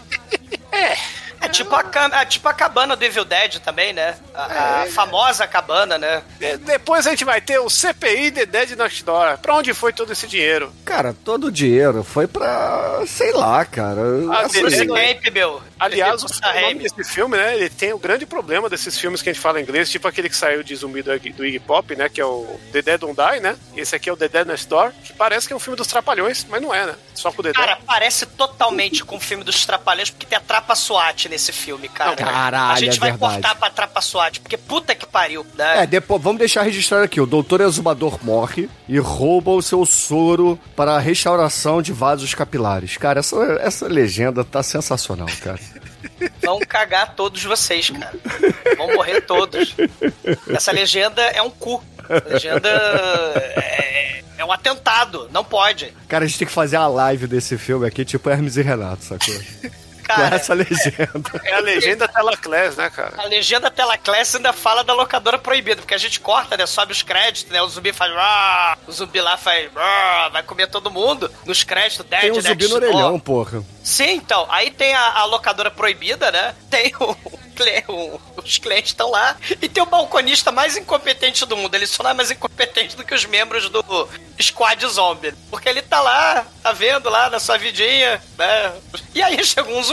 É tipo a, é tipo a cabana do Evil Dead também, né? A, a famosa cabana, né? De- Depois a gente vai ter o CPI de Dead Next Door. Pra onde foi todo esse dinheiro? Cara, todo o dinheiro foi pra. sei lá, cara. Ah, Assim, Bruce Camp, meu. Aliás, o, Bruce o nome desse filme, né? Ele tem o grande problema desses filmes que a gente fala em inglês, tipo aquele que saiu de zumbi do, Iggy- do Iggy Pop, né? Que é o The Dead Don't Die, né? Esse aqui é o The Dead Next Door, que parece que é um filme dos Trapalhões, mas não é, né? Só com o Dedé. Cara, parece totalmente com o filme dos Trapalhões, porque tem a Trapa SWAT nesse filme, cara. Caralho, A gente é vai verdade. cortar pra Trapa SWAT, porque puta que pariu, né? É, depois, vamos deixar registrado aqui: o doutor exumador morre e rouba o seu soro para a restauração de vasos capilares. Cara, essa, essa legenda tá sensacional, cara. Vão cagar todos vocês, cara. Vão morrer todos. Essa legenda é um cu. A legenda é, é um atentado. Não pode. Cara, a gente tem que fazer a live desse filme aqui, tipo Hermes e Renato, sacou? Com Cara, essa legenda. É a legenda Telaclass, né, cara? a legenda Telaclass ainda fala da locadora proibida, porque a gente corta, né? Sobe os créditos, né? O zumbi faz. "Rah", O zumbi lá faz. "Rah", Vai comer todo mundo. Nos créditos, Dead Tem um zumbi no orelhão, porra. Sim, então. Aí tem a, a locadora proibida, né? Tem o. o- os clientes estão lá. E tem o balconista mais incompetente do mundo. Ele só não é mais incompetente do que os membros do Squad Zombie. Porque ele tá lá, tá vendo lá na sua vidinha, né? E aí chegou um zumbi.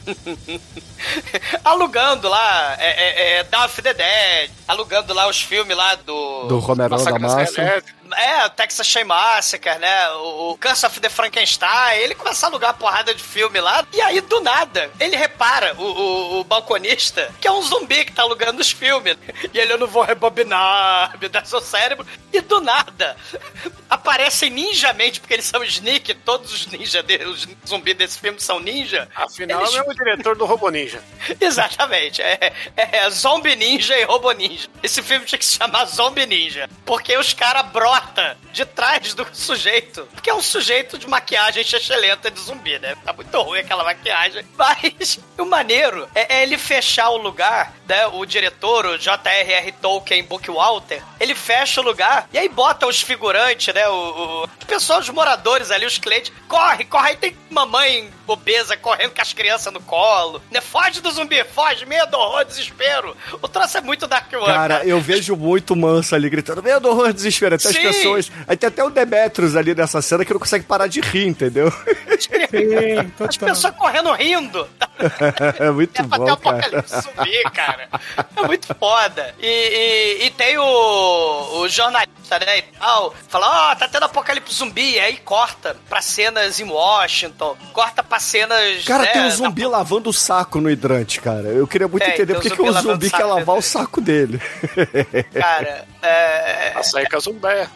alugando lá é, é, é, Dawn of the Dead, alugando lá os filmes lá do. Do Romerão da Massacre da Massa. É, o Texas Chain Massacre, né? O, o Curse of the Frankenstein. Ele começa a alugar porrada de filme lá. E aí, do nada, ele repara, o, o, o balconista, que é um zumbi que tá alugando os filmes. E ele, eu não vou rebobinar, me dá seu cérebro. E do nada, aparecem ninjamente, porque eles são sneak, todos os ninja, de, os zumbis desse filme são ninja. Afinal, Eles- é o diretor do Robo Ninja. Exatamente. É, é Zombie Ninja e Robo Ninja. Esse filme tinha que se chamar Zombie Ninja. Porque os caras brota de trás do sujeito. Porque é um sujeito de maquiagem excelente de zumbi, né? Tá muito ruim aquela maquiagem. Mas o maneiro é, é ele fechar o lugar, né? O diretor, o J.R.R. Tolkien Bookwalter, ele fecha o lugar e aí bota os figurantes, né? O, o, as pessoas, os moradores ali, os clientes. Corre, corre. Aí tem mamãe obesa correndo com as crianças no colo. Né? Foge do zumbi, foge. Medo, horror, desespero. O troço é muito Dark One, Cara, eu vejo muito manso ali gritando, medo, horror, desespero. Até as Sim. pessoas. Aí tem até o Demetrius ali nessa cena que não consegue parar de rir, entendeu? Sim, As pessoas correndo rindo. É muito É bom, o cara. apocalipse zumbi, cara. É muito foda. E, e- e tem o, o jornalista assusta, né, e tal. Fala, ó, tá tendo apocalipse zumbi. Aí corta pra cenas em Washington, corta pra cenas. Cara, né, tem um na- zumbi lavando o saco no hidrante, cara. Eu queria muito Tem, entender por que um que o zumbi quer lavar o saco dele. Cara, é. Com a zumbéia.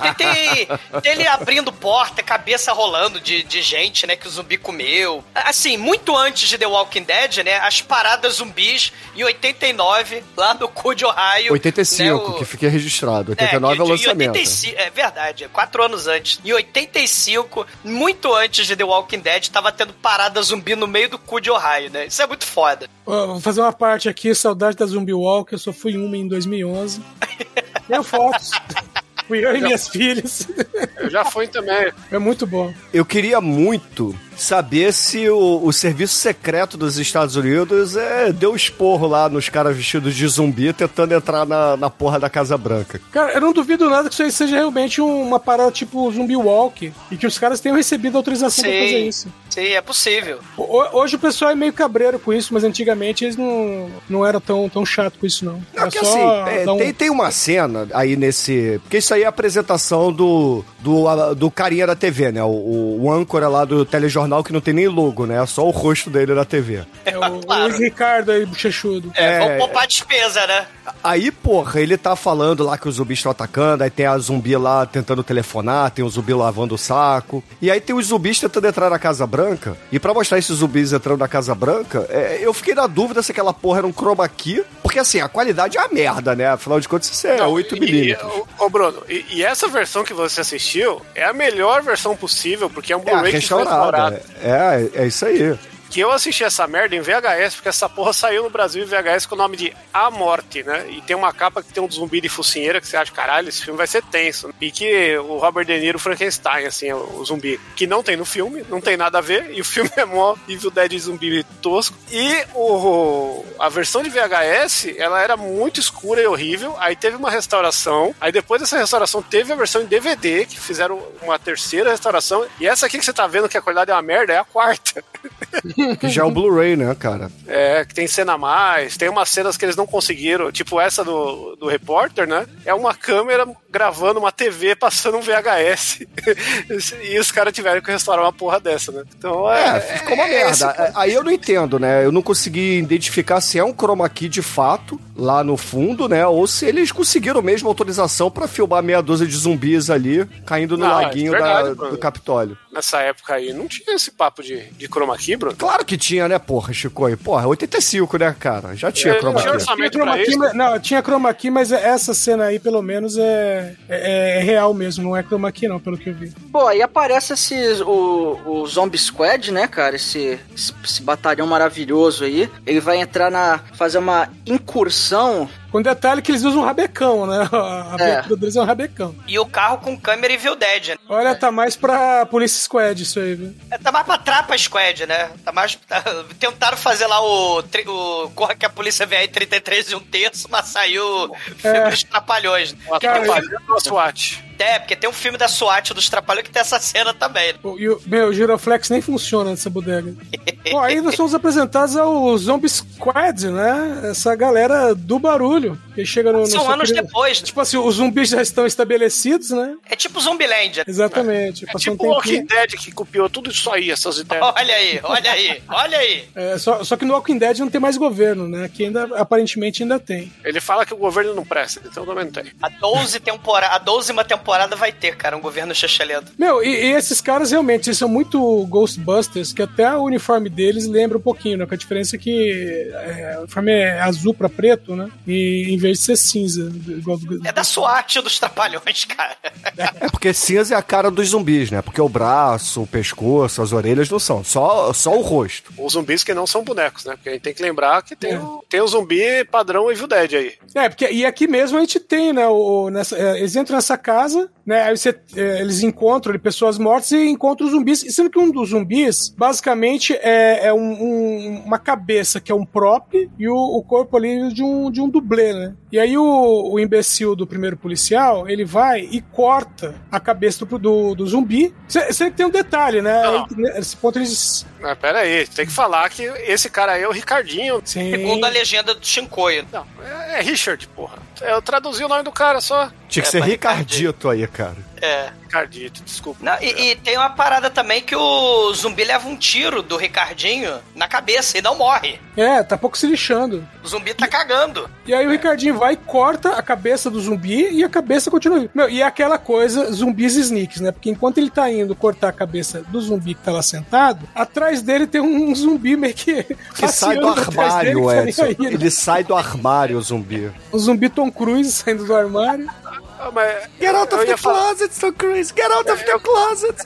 Tem, tem, tem ele abrindo porta, cabeça rolando de, de gente, né, que o zumbi comeu. Assim, muito antes de The Walking Dead, né, as paradas zumbis em 89, lá no cu de Ohio. 85, né, o- que fica registrado. 89 é, de- o de- lançamento. Em 85, é verdade, é quatro anos antes. Em 85, muito antes de The Walking Dead, tava tendo parada zumbi no meio do cu de Ohio, né? Isso é muito foda. Vou fazer uma parte aqui, saudade da Zumbi Walk, eu só fui em uma em 2011. Tenho fotos. Fui eu e minhas filhas. Eu já fui também. É muito bom. Eu queria muito saber se o, o serviço secreto dos Estados Unidos é, deu esporro lá nos caras vestidos de zumbi tentando entrar na, na porra da Casa Branca. Cara, eu não duvido nada que isso aí seja realmente um- uma parada tipo Zumbi Walk e que os caras tenham recebido autorização pra fazer Sim, isso. sim, é possível. Ho- Hoje o pessoal é meio cabreiro com isso, mas antigamente eles não, não eram tão, tão chato com isso, não. Não, Era porque assim, é, um- tem, tem uma cena aí nesse. Porque isso aí é a apresentação do, do, do carinha da TV, né? O, o âncora lá do telejornal que não tem nem logo, né? É só o rosto dele na TV. É o, o Luiz Ricardo aí, bochechudo. É, vamos poupar a despesa, né? Aí, porra, ele tá falando lá que os zumbis estão atacando, aí tem a zumbi lá tentando telefonar, tem o zumbi lavando o saco. E aí tem os zumbis tentando entrar na Casa Branca. E pra mostrar esses zumbis entrando na Casa Branca, é, eu fiquei na dúvida se aquela porra era um chroma key. Porque assim, a qualidade é a merda, né? Afinal de contas, isso é Não, 8mm. E, ô, Bruno, e, e essa versão que você assistiu é a melhor versão possível, porque é um É, Blu-ray que foi restaurado. É, é, é isso aí. Que eu assisti essa merda em VHS, porque essa porra saiu no Brasil em VHS com o nome de A Morte, né? E tem uma capa que tem um zumbi de focinheira que você acha, caralho, esse filme vai ser tenso. E que o Robert De Niro Frankenstein, assim, o, o zumbi. Que não tem no filme, não tem nada a ver, e o filme é mó Evil Dead zumbi tosco. E o, a versão de VHS, ela era muito escura e horrível, aí teve uma restauração, aí depois dessa restauração teve a versão em DVD, que fizeram uma terceira restauração, e essa aqui que você tá vendo que a qualidade é uma merda, é a quarta. Que já é o Blu-ray, né, cara? É, que tem cena a mais, tem umas cenas que eles não conseguiram, tipo essa do, do repórter, né? É uma câmera gravando uma TV passando um VHS. e os caras tiveram que restaurar uma porra dessa, né? Então é. É, ficou uma é merda. Aí eu não entendo, né? Eu não consegui identificar se é um chroma key de fato, lá no fundo, né? Ou se eles conseguiram mesmo autorização pra filmar meia dúzia de zumbis ali, caindo no é laguinho verdade, da- do Capitólio. Nessa época aí, não tinha esse papo de, de chroma key, Bruno. Claro que tinha, né, porra, Chico? aí. Porra, 85, né, cara? Já tinha É, chroma tinha key. orçamento Tinha chroma key, mas- não, tinha chroma key, mas essa cena aí, pelo menos, é, é, é real mesmo, não é chroma key, não, pelo que eu vi. Pô, aí aparece esses, o, o Zombie Squad, né, cara? Esse, esse, esse batalhão maravilhoso aí. Ele vai entrar na. fazer uma incursão. Com detalhe que eles usam um rabecão, né? A É. abertura deles é um rabecão. E o carro com câmera Evil Dead, né? Olha, tá mais pra Police Squad isso aí, viu? É, Tá mais pra Trapa Squad, né? Tá mais. tá- tentaram fazer lá o, o Corra que a polícia vem aí 33 e um terço, mas saiu filme É. dos Trapalhões. Uma Cara, a SWAT. É, porque tem um filme da SWAT dos Trapalhões que tem essa cena também. E o, meu, o Giroflex nem funciona nessa bodega. Bom, aí nós somos apresentados ao Zombie Squad, né? Essa galera do barulho. Que chega no. no São seu anos querido- depois. Tipo assim, os zumbis já estão estabelecidos, né? É tipo Zombieland. Exatamente. É Passou tipo um o. Walking Dead que copiou tudo isso aí, essas ideias. Olha aí, olha aí, olha aí. É, só, só que no Walking Dead não tem mais governo, né? Aqui ainda, aparentemente ainda tem. Ele fala que o governo não presta, então também não tem. A 12 temporada, a 12 temporada vai ter, cara, um governo chachalento. Meu, e, e esses caras realmente eles são muito Ghostbusters, que até o uniforme deles lembra um pouquinho, né? Com a diferença que é, o uniforme é azul pra preto, né? E em vez de ser cinza, do É da SWAT dos Trapalhões, cara. É porque cinza é a cara dos zumbis, né? Porque o braço, o pescoço, as orelhas não são. Só, só o rosto. Os zumbis que não são bonecos, né? Porque a gente tem que lembrar que tem, É. o, tem o zumbi padrão Evil Dead aí. É, porque e aqui mesmo a gente tem, né? O, nessa, é, eles entram nessa casa né? Aí você, é, eles encontram ali, pessoas mortas e encontram zumbis. E Sendo que um dos zumbis, basicamente, é, é um- um- uma cabeça que é um prop e o, o corpo ali de um, de um dublê, né? E aí o, o imbecil do primeiro policial, ele vai e corta a cabeça do, do, do zumbi. Você tem um detalhe, né? Não. Nesse ponto eles... Mas pera aí, tem que falar que esse cara aí é o Ricardinho. Sim. Segundo a legenda do Shinkoio. Não, é, é Richard, porra. Eu traduzi o nome do cara só. Tinha que É, ser Ricardito aí, cara. É. Ricardito, desculpa. Não, e, e tem uma parada também que o zumbi leva um tiro do Ricardinho na cabeça e não morre. É, tá pouco se lixando. O zumbi tá cagando. E aí o Ricardinho vai e corta a cabeça do zumbi e a cabeça continua. Meu, e é aquela coisa, zumbis e sneaks, né? Porque enquanto ele tá indo cortar a cabeça do zumbi que tá lá sentado, atrás dele tem um zumbi meio que. Que sai do dele, armário, tá Edson. aí, né? Ele sai do armário, o zumbi. O zumbi Tom Cruise saindo do armário. Ah, mas Get out of the falar- closet, Tom Cruise! Get out of the closet!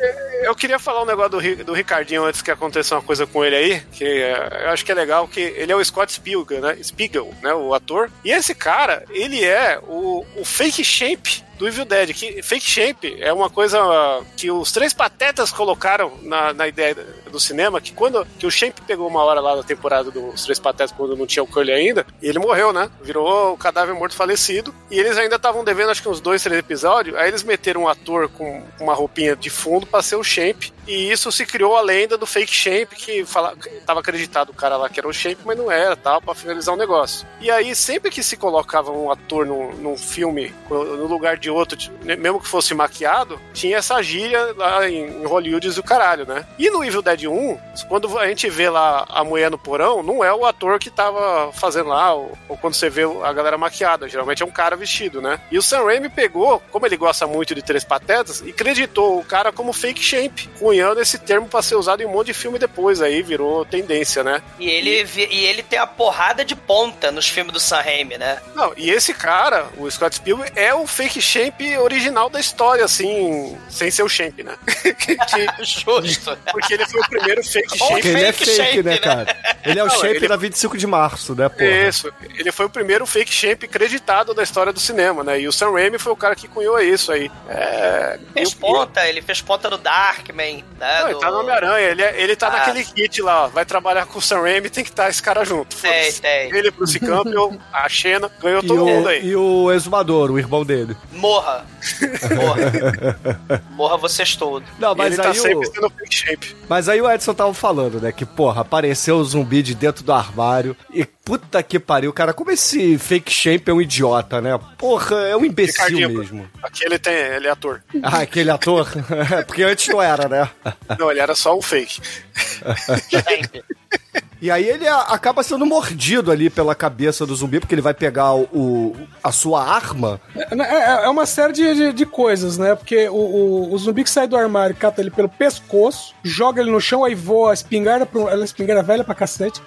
Eu queria falar um negócio do, do Ricardinho antes que aconteça uma coisa com ele aí, que é, eu acho que é legal, que ele é o Scott Spiegel, né? Spiegel, né? O ator. E esse cara, ele é o, o fake shape do Evil Dead. Que fake shape é uma coisa que os três patetas colocaram na, na ideia do cinema, que quando que o Shape pegou uma hora lá da temporada dos Três Patetas, quando não tinha o Curly ainda, e ele morreu, né? Virou o cadáver morto falecido. E eles ainda estavam devendo, acho que uns dois, três episódios. Aí eles meteram um ator com uma roupinha de fundo pra ser o Shape. E isso se criou a lenda do fake Shape, que fala, tava acreditado o cara lá que era o Shape, mas não era, tal, pra finalizar o negócio. E aí, sempre que se colocava um ator num, num filme, no lugar de outro, mesmo que fosse maquiado, tinha essa gíria lá em, em Hollywood e o caralho, né? E no Evil Dead 1, quando a gente vê lá a mulher no porão, não é o ator que tava fazendo lá, ou, ou quando você vê a galera maquiada, geralmente é um cara vestido, né? E o Sam Raimi pegou, como ele gosta muito de Três Patetas, e creditou o cara como fake shape, cunhando esse termo pra ser usado em um monte de filme depois, aí virou tendência, né? E ele, vi- e ele tem a porrada de ponta nos filmes do Sam Raimi, né? Não, e esse cara, o Scott Spielberg, é o fake shape original da história, assim, sem ser o shape, né? Que- Justo. porque ele foi o primeiro fake. Porque ele é fake fake, shape, né, né? cara? Ele é o Não, shape ele- da 25 de março, né, porra? Isso, ele foi o primeiro fake shape creditado da história do cinema, né? E o Sam Raimi foi o cara que cunhou isso aí. É... Fez e ponta, ele fez ponta no Darkman, né? Não, ele do- tá no Homem-Aranha, ele, é- ele tá Ah. naquele kit lá, ó. Vai trabalhar com o Sam Raimi, tem que estar esse cara junto. Tem, tem. Ele, Bruce Campbell, a Xena, ganhou E todo mundo o, aí. e o exumador, o irmão dele. Morra. Morra. Morra vocês todos. Não, mas ele tá aí, sempre o, sendo fake shape. mas aí o Edson tava falando, né? Que, porra, apareceu o zumbi de dentro do armário. E puta que pariu, cara, como esse fake shape é um idiota, né? Porra, é um imbecil Ricardinho, mesmo. Aqui ele tem, ele é ator. Ah, aquele ator? Porque antes não era, né? Não, ele era só um fake. Sempre. E aí ele acaba sendo mordido ali pela cabeça do zumbi, porque ele vai pegar o, o- a sua arma. É, é- é uma série de, de, de coisas, né? Porque o, o, o zumbi que sai do armário cata ele pelo pescoço, joga ele no chão, aí voa a espingarda um. Ela é espingarda velha pra cacete.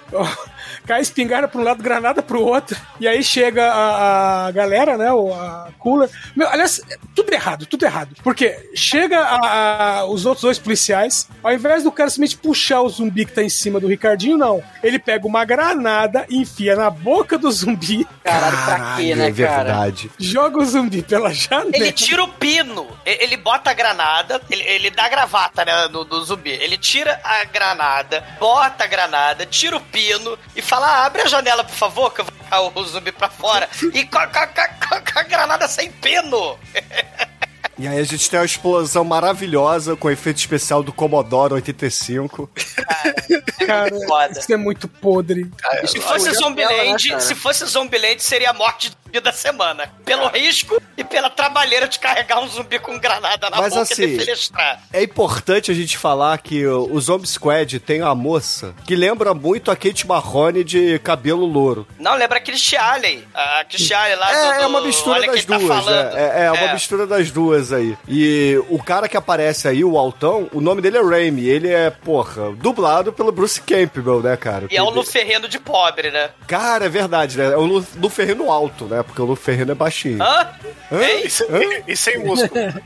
Cai espingarda pra um lado, granada pro outro. E aí chega a, a galera, né? O, a cooler. Meu, aliás, é tudo errado, tudo errado. Porque chega a- a- os outros dois policiais, ao invés do cara simplesmente puxar o zumbi que tá em cima do Ricardinho, não. Ele pega uma granada e enfia na boca do zumbi. Caralho, pra quê, né, é cara? verdade. Joga o zumbi pela janela. Ele tira o pino, ele bota a granada, ele, ele dá a gravata né, do zumbi. Ele tira a granada, bota a granada, tira o pino e fala: "Ah, abre a janela, por favor, que eu vou botar o zumbi pra fora. E com, a- granada sem pino. E aí a gente tem uma explosão maravilhosa com efeito especial do Commodore 85. Cara, Foda. isso é muito podre. Se fosse Zombieland, cara. se fosse Zombieland, seria a morte zumbi da semana. Pelo risco e pela trabalheira de carregar um zumbi com granada na Mas boca assim, e defenestrar. É importante a gente falar que o Zombie Squad tem uma moça que lembra muito a Kate Marrone de cabelo louro. Não, lembra a Christy Alley. A Christy Alley lá do, É, é do- uma mistura olha das tá duas. falando. é, é, é uma mistura das duas aí. E o cara que aparece aí, o Altão, o nome dele é Raimi. Ele é, porra, dublado pelo Bruce Campbell, né, cara? E é o Que- Luferreno de pobre, né? Cara, é verdade, né? É o Lu, Lu Ferrino alto, né? Porque o Lu Ferrino é baixinho. Hã? Hã? E sem, e sem músculo.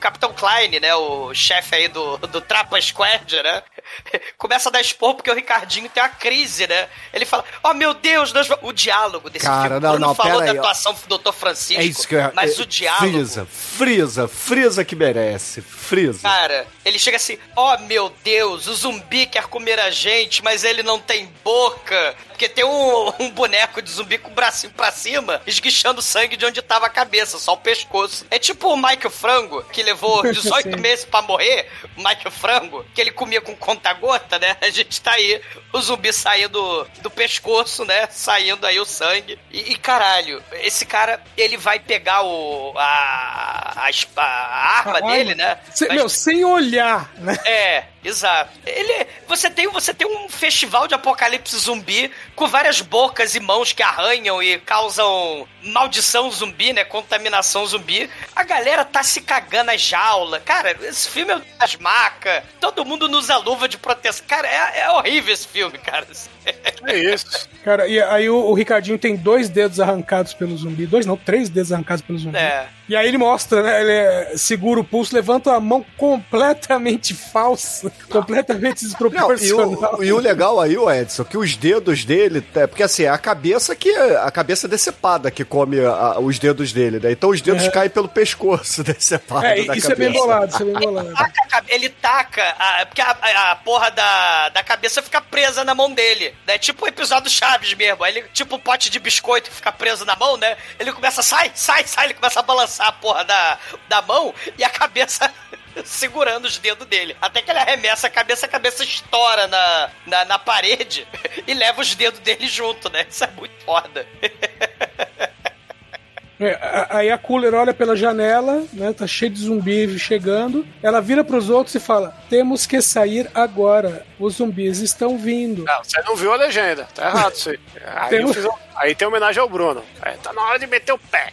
Capitão Klein, né? O chefe aí do, do Trapa Squad, né? começa a dar expor porque o Ricardinho tem uma crise, né? Ele fala, oh meu Deus, nós... va-" o diálogo desse Cara, filme. não, Bruno não, falou da aí, atuação do Dr. Francisco, É isso que eu mas é, o diálogo... Frisa, frisa, frisa que merece. Frisa. Cara, ele chega assim, oh meu Deus, o zumbi quer comer a gente, mas ele não tem boca. Porque tem um, um boneco de zumbi com o bracinho pra cima, esguichando sangue de onde tava a cabeça, só o pescoço. É tipo o Michael Frango, que levou 18 Sim. meses pra morrer, o Michael Frango, que ele comia com conta-gota, né? A gente tá aí, o zumbi saindo do pescoço, né? Saindo aí o sangue. E, e, caralho, esse cara, ele vai pegar o. a. a, a arma dele, né? Cê- Vai meu, sem olhar, né? é, exato. Ele, você tem, você tem um festival de apocalipse zumbi com várias bocas e mãos que arranham e causam maldição zumbi, né? Contaminação zumbi. A galera tá se cagando nas jaulas. Cara, esse filme é das macas. Todo mundo usa luva de proteção. Cara, é, é horrível esse filme, cara. É isso. Cara, e aí o, o Ricardinho tem dois dedos arrancados pelo zumbi. Dois não, três dedos arrancados pelo zumbi. É. E aí ele mostra, né? Ele é, segura o pulso, levanta a mão completamente falsa, completamente Não, e desproporcional. o, e o legal aí, o Edson, que os dedos dele, é, porque assim, é a cabeça que a cabeça decepada que come a- os dedos dele, né? Então os dedos É. caem pelo pescoço decepado É, da isso é cabeça. bem bolado, isso é bem bolado. Taca a cabe- ele taca, a- porque a, a- porra da, da cabeça fica presa na mão dele, né? Tipo o episódio do Chaves mesmo. Aí ele, tipo o pote de biscoito que fica preso na mão, né? Ele começa, sai, sai, sai, ele começa a balançar a porra da, da mão e a cabeça segurando os dedos dele. Até que ele arremessa a cabeça, a cabeça estoura na, na, na parede e leva os dedos dele junto, né? Isso é muito foda. É, a- aí a Cooler olha pela janela, né? Tá cheio de zumbi chegando. Ela vira pros outros e fala: Temos que sair agora. Os zumbis estão vindo. Não, você não viu a legenda. Tá errado isso aí. Aí, Tem eu um- fiz um- aí tem homenagem ao Bruno. É, tá na hora de meter o pé.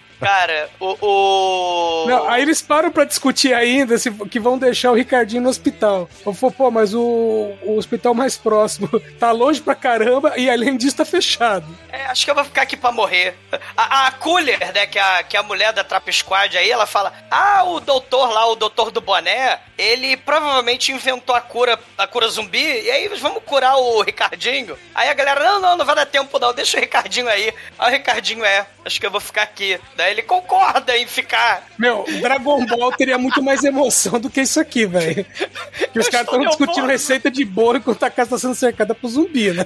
Cara, o. o... Não, aí eles param pra discutir ainda se, que vão deixar o Ricardinho no hospital. Eu falo, pô, mas o, o hospital mais próximo tá longe pra caramba e além disso tá fechado. É, acho que eu vou ficar aqui pra morrer. A, a Cooler, né, que é a, que a mulher da Trap Squad aí, ela fala: Ah, o doutor lá, o doutor do boné, ele provavelmente inventou a cura, a cura zumbi, e aí vamos curar o Ricardinho. Aí a galera, não, não, não vai dar tempo não, deixa o Ricardinho aí. Aí o Ricardinho é, acho que eu vou ficar aqui. Daí ele concorda em ficar. Meu, Dragon Ball teria muito mais emoção do que isso aqui, velho. Que os caras estão discutindo receita de bolo enquanto a casa tá sendo cercada por zumbi, né?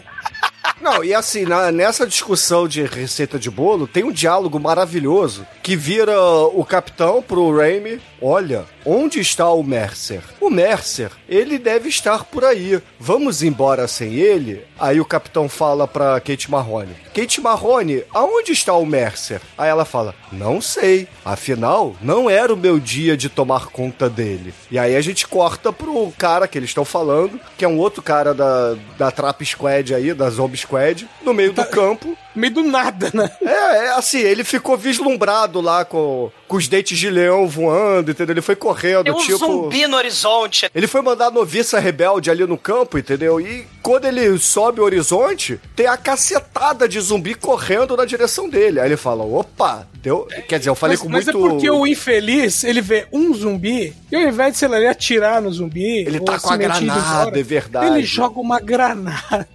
Não, e assim, na- nessa discussão de receita de bolo, tem um diálogo maravilhoso que vira o capitão pro Raimi. Olha, onde está o Mercer? O Mercer, ele deve estar por aí. Vamos embora sem ele? Aí o capitão fala pra Kate Marrone. Kate Marrone, aonde está o Mercer? Aí ela fala, não sei. Afinal, não era o meu dia de tomar conta dele. E aí a gente corta pro cara que eles estão falando, que é um outro cara da, da Trap Squad aí, da Zombie Squad, no meio do campo. Meio do nada, né? É, é assim, ele ficou vislumbrado lá com, com os dentes de leão voando, entendeu? Ele foi correndo, Tem um tipo. zumbi no horizonte. Ele foi mandar noviça rebelde ali no campo, entendeu? E quando ele sobe o horizonte, tem a cacetada de zumbi correndo na direção dele. Aí ele fala: opa, deu. Quer dizer, eu falei mas, com mas muito. é porque o infeliz, ele vê um zumbi, e ao invés de, sei lá, ele atirar no zumbi. Ele tá com a granada, embora, é verdade. Ele joga uma granada.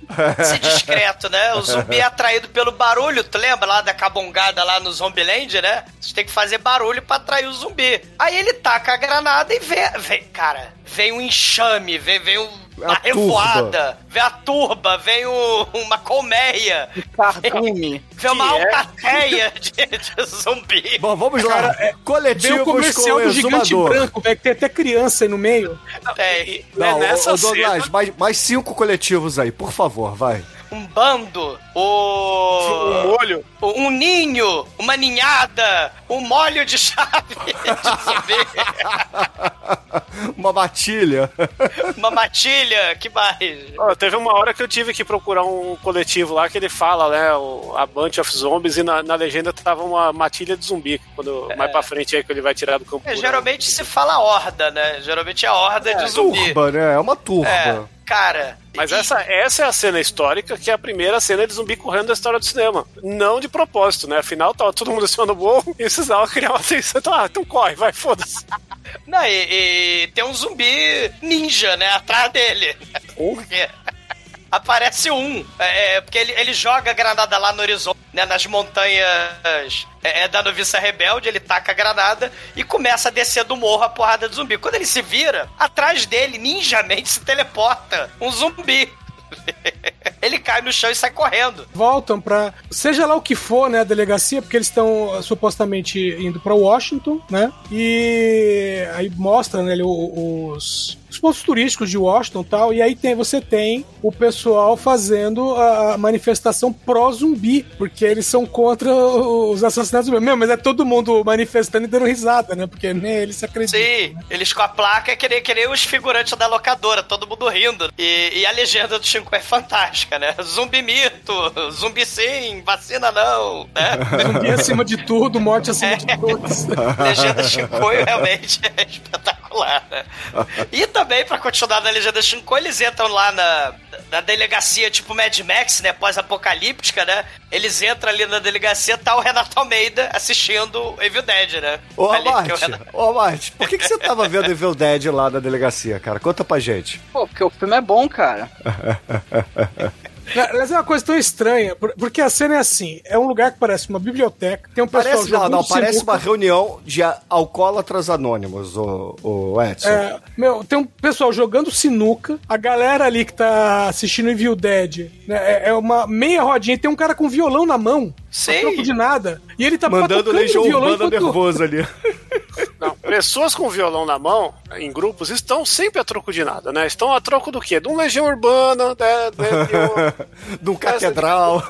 Ser discreto, né? O zumbi é atraído pelo barulho. Tu lembra lá da cabongada lá no Zombieland, né? Você tem que fazer barulho pra atrair o zumbi. Aí ele taca a granada e vê. vê cara, vem um enxame, vem, vem um. Uma A revoada, vem a turba, vem um- uma colmeia, Cardume. vem uma Que é? alcateia de, de zumbi. Bom, vamos lá. Cara, é- Coletivos Vem o comercial com do gigante branco, velho, que tem até criança aí no meio. Tem Não, Né, nessa ô, Douglas, cena- mais, mais cinco coletivos aí, por favor, vai. Um bando, Um o. molho. Um ninho, uma ninhada, um molho de chave de zumbi, Uma matilha. uma matilha, que mais? Ó, teve uma hora que eu tive que procurar um coletivo lá que ele fala, né? O, a Bunch of Zombies e na, na legenda tava uma matilha de zumbi. Quando mais pra frente aí que ele vai tirar do campo. É, geralmente se fala horda, né? Geralmente é horda de zumbi. Turba, né? É uma turba. É, cara. Mas e- essa, essa é a cena histórica, que é a primeira cena de zumbi correndo da história do cinema. Não de propósito, né? Afinal, tava todo mundo em cima do morro e precisavam criar uma tensão. Então, ah, então corre, vai, foda-se. Não, e, e tem um zumbi ninja, né, atrás dele. Por quê? Aparece um, é, é, porque ele, ele joga a granada lá no horizonte, né, nas montanhas é, é, da noviça rebelde, ele taca a granada e começa a descer do morro a porrada de zumbi. Quando ele se vira, atrás dele, ninjamente, se teleporta um zumbi. ele cai no chão e sai correndo. Voltam pra. Seja lá o que for, né? A delegacia, porque eles estão uh, supostamente indo pra Washington, né? E aí mostra né, os. Os pontos turísticos de Washington e tal, e aí tem, você tem o pessoal fazendo a manifestação pró-zumbi, porque eles são contra os assassinatos zumbi. Meu, mas é todo mundo manifestando e dando risada, né? Porque nem eles se acreditam. Sim, eles com a placa que nem, que os figurantes da locadora, todo mundo rindo. E, e a legenda do Shinko é fantástica, né? Zumbi mito, zumbi sim, vacina não, né? Zumbi acima de tudo, morte acima de todos. legenda Shinkoio realmente é espetacular, né? E também, pra continuar na legenda Shinkoio, eles entram lá na, na delegacia tipo Mad Max, né? Pós-apocalíptica, né? Eles entram ali na delegacia, tá o Renato Almeida assistindo Evil Dead, né? Ô, Ali, que é o Marte, Renato- ô, Marte, por que, que você tava vendo Evil Dead lá na delegacia, cara? Conta pra gente. Pô, porque o filme é bom, cara. Mas é uma coisa tão estranha, por- porque a cena é assim: é um lugar que parece uma biblioteca, tem um pessoal Parece, não, jogando não, parece sinuca. uma reunião de alcoólatras anônimos, o, o Edson. É, meu, tem um pessoal jogando sinuca, a galera ali que tá assistindo Evil Dead, né, é, é uma meia rodinha, tem um cara com violão na mão, Sim. a troco de nada, e ele tá Mandando Legião violão Urbana enquanto- nervoso ali. Não, pessoas com violão na mão, em grupos, estão sempre a troco de nada, né? Estão a troco do quê? De um Legião Urbana, né? de um- De um catedral.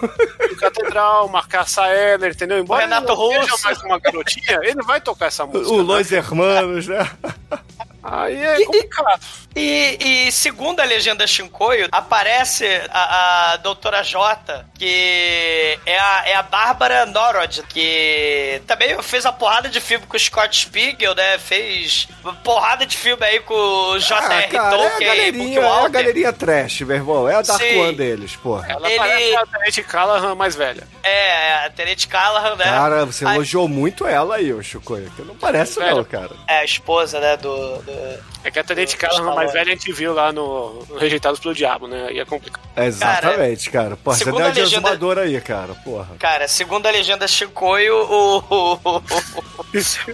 de um catedral, uma caça Heller, entendeu? Embora Renato ele não seja Russo. mais uma garotinha, ele vai tocar essa música. O né? Los Hermanos, né? Aí é complicado. E, e segundo a legenda Shinkoio, aparece a, a doutora J, que é a, é a Bárbara Norod, que também fez uma porrada de filme com o Scott Spiegel, né? Fez porrada de filme aí com o J.R. Ah, cara, é a Tolkien, galerinha, é a galerinha trash, meu irmão. É a Dark Sim. One deles, porra. Ela Ele- parece a Tenente Callahan mais velha. É, a Tenente Callahan, né? Cara, você Aí- elogiou muito ela aí, ô Chicoio. Que não parece não, cara. É, a esposa, né, do... do- É que a Tenente mais velha a gente viu lá no, no Rejeitados pelo Diabo, né? E é complicado. Exatamente, cara. Porra, você deu a legenda- aí, cara. Porra. Cara, segundo a legenda Chicoio, o, o,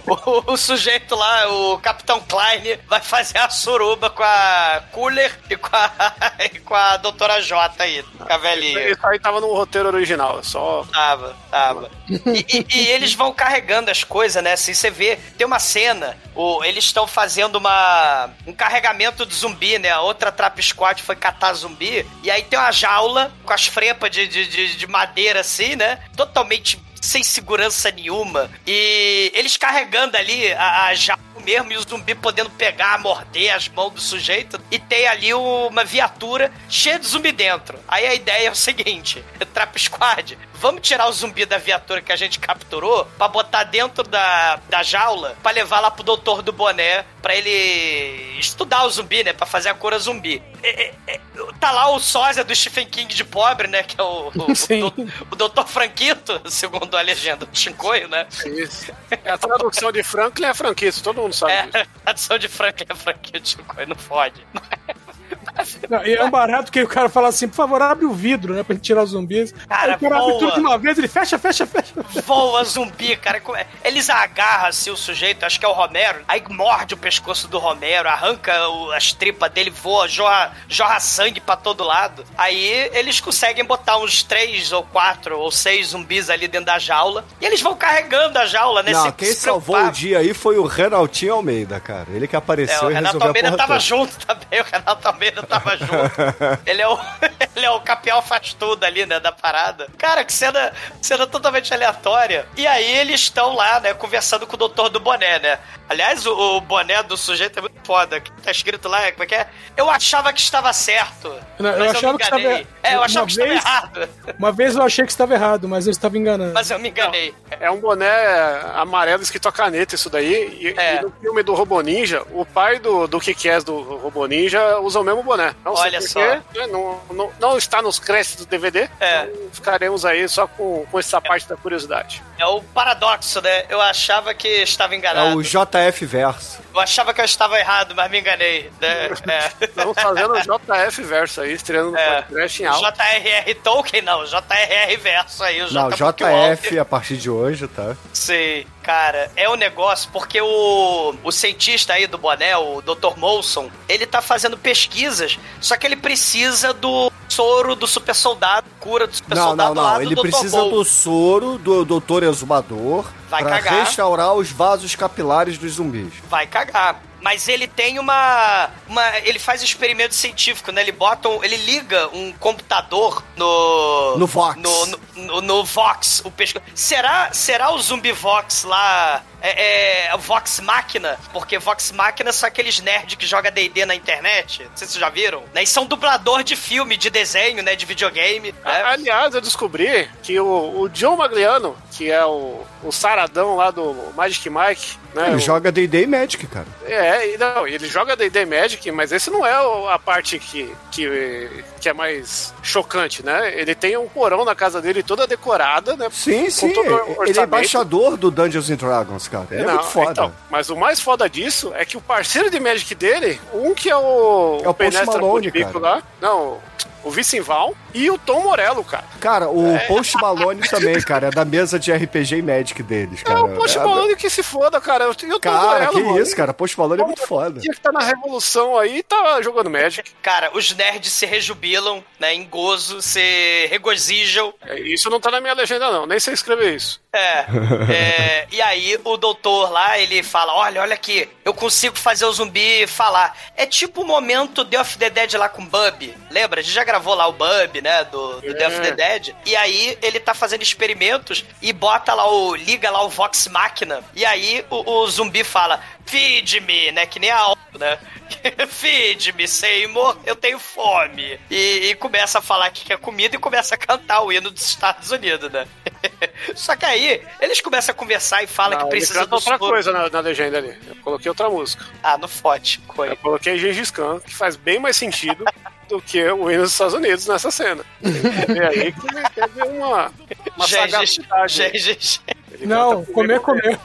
o, o sujeito lá, o Capitão Klein, vai fazer a suruba com a Cooler e com a, e com a Doutora J aí, com a velhinha. Isso aí tava no roteiro original, só. Tava, tava. E, e- e eles vão carregando as coisas, né? Assim, você vê, tem uma cena, o, eles estão fazendo uma, um carregamento de zumbi, né? A outra Trap Squad foi catar zumbi, e aí tem uma jaula com as frepas de, de, de, de madeira, assim, né? Totalmente sem segurança nenhuma. E eles carregando ali a, a jaula mesmo e o zumbi podendo pegar, morder as mãos do sujeito. E tem ali uma viatura cheia de zumbi dentro. Aí a ideia é o seguinte: Trap Squad, vamos tirar o zumbi da viatura que a gente capturou pra botar dentro da, da jaula pra levar lá pro doutor do boné pra ele estudar o zumbi, né? Pra fazer a cura zumbi. É, é, é, tá lá o sósia do Stephen King de pobre, né? Que é o, o, Sim. o, o doutor Franquito, segundo a legenda do Chincoio, né? Isso. É a tradução de Franklin é franquista, todo mundo sabe disso. É, a tradução de Franklin é Franquito, Chincoio, não fode. Não, e é um barato que o cara fala assim, por favor, abre o vidro, né, pra gente tirar os zumbis. Cara, o cara abre boa. tudo de uma vez, ele fecha, fecha, fecha. Voa zumbi, cara. É? Eles agarram assim o sujeito, acho que é o Romero, aí morde o pescoço do Romero, arranca o- as tripas dele, voa, jorra, jorra sangue pra todo lado. Aí eles conseguem botar uns três ou quatro ou seis zumbis ali dentro da jaula. E eles vão carregando a jaula, né? Não, sem quem se salvou preocupar. o dia aí foi o Renaltinho Almeida, cara. Ele que É, apareceu o e Renato resolveu Almeida a porra tava toda. junto também, o Renato Almeida tava junto. ele, é o, ele é o capial faz tudo ali, né, da parada. Cara, que cena, cena totalmente aleatória. E aí eles estão lá, né, conversando com o doutor do boné, né. Aliás, o, o boné do sujeito é muito foda. que Tá escrito lá, como é que é? Eu achava que estava certo. Não, eu mas achava me que estava- enganei. É, eu uma achava que estava vez- errado. Uma vez eu achei que estava errado, mas eu estava enganando. Mas eu me enganei. É um boné amarelo escrito a caneta, isso daí. E, É. e no filme do Robô Ninja, o pai do, do Kikés do Robô Ninja usa o mesmo boné. Não Olha sei porquê, né, Não, não, não está nos créditos do DVD. É. Então, ficaremos aí só com, com essa parte da curiosidade. É o paradoxo, né? Eu achava que estava É enganado. o JF Verso. Eu achava que eu estava errado, mas me enganei. Né? É. Estamos fazendo o JF verso aí, estreando no É. podcast em alto. J.R.R. Tolkien, não. J.R.R. Verso aí. O Não, J. JF a partir de hoje, tá? Sei, cara, é um negócio porque o, o cientista aí do boné, o Dr. Molson, ele tá fazendo pesquisas, só que ele precisa do soro do super soldado, cura do super Não, soldado não, não. do Ele Dr. precisa do soro do Doutor Exumador Vai pra cagar. restaurar os vasos capilares dos zumbis. Vai cagar. Mas ele tem uma, uma. Ele faz experimento científico, né? Ele bota. um- ele liga um computador no. No Vox. No, no, no- no Vox. O pesco... será, será o Zumbi Vox lá. É, é o Vox Máquina? Porque Vox Máquina são aqueles nerds que jogam DD na internet. Não sei se vocês já viram. Né? E são dublador de filme, de desenho, né? De videogame. Né? Aliás, eu descobri que o, o John Magliano, que é o, o saradão lá do Magic Mike, né? Ele o- joga D&D e Magic, cara. É, e não, ele joga D&D Magic, mas esse não é a parte que, que, que é mais chocante, né? Ele tem um porão na casa dele toda decorada, né? Sim, sim. o Ele é embaixador do Dungeons and Dragons, cara. Ele é Não, muito foda. então, mas o mais foda disso é que o parceiro de Magic dele, um que é o, É o Post Penestra Malone, cara. lá, não, o Vicenval e o Tom Morello, cara. Cara, o É. Post Malone também, cara, é da mesa de RPG e Magic deles, cara. É o Post Malone que se foda, cara. Eu, eu tô Cara, Morello, que mano. isso, cara. Post Malone é muito foda. Tinha que tá na revolução aí e tá jogando Magic. Cara, os nerds se rejubilam, né? Em gozo, se regozijam. É, Isso não tá na minha legenda, não. Nem sei escrever isso. É, é, e aí o doutor lá, ele fala, olha, olha aqui, eu consigo fazer o zumbi falar. É tipo o momento The of the Dead lá com o Bub, lembra? A gente já gravou lá o Bub, né, do, do The of the Dead. E aí ele tá fazendo experimentos e bota lá o, liga lá o Vox Máquina. E aí o, o zumbi fala, feed-me, né, que nem a né? feed-me, Seymour, eu tenho fome. E, e começa a falar que quer comida e começa a cantar o hino dos Estados Unidos, né? Só que aí, eles começam a conversar e falam Não, que precisa do outra soro. coisa na, na legenda ali. Eu coloquei outra música. Ah, no Fote, coi. Eu coloquei Gengis Khan, que faz bem mais sentido do que o hino dos Estados Unidos nessa cena. E aí que teve uma, uma Gengis, sagacidade. Gengis. Não, canta comer, comer.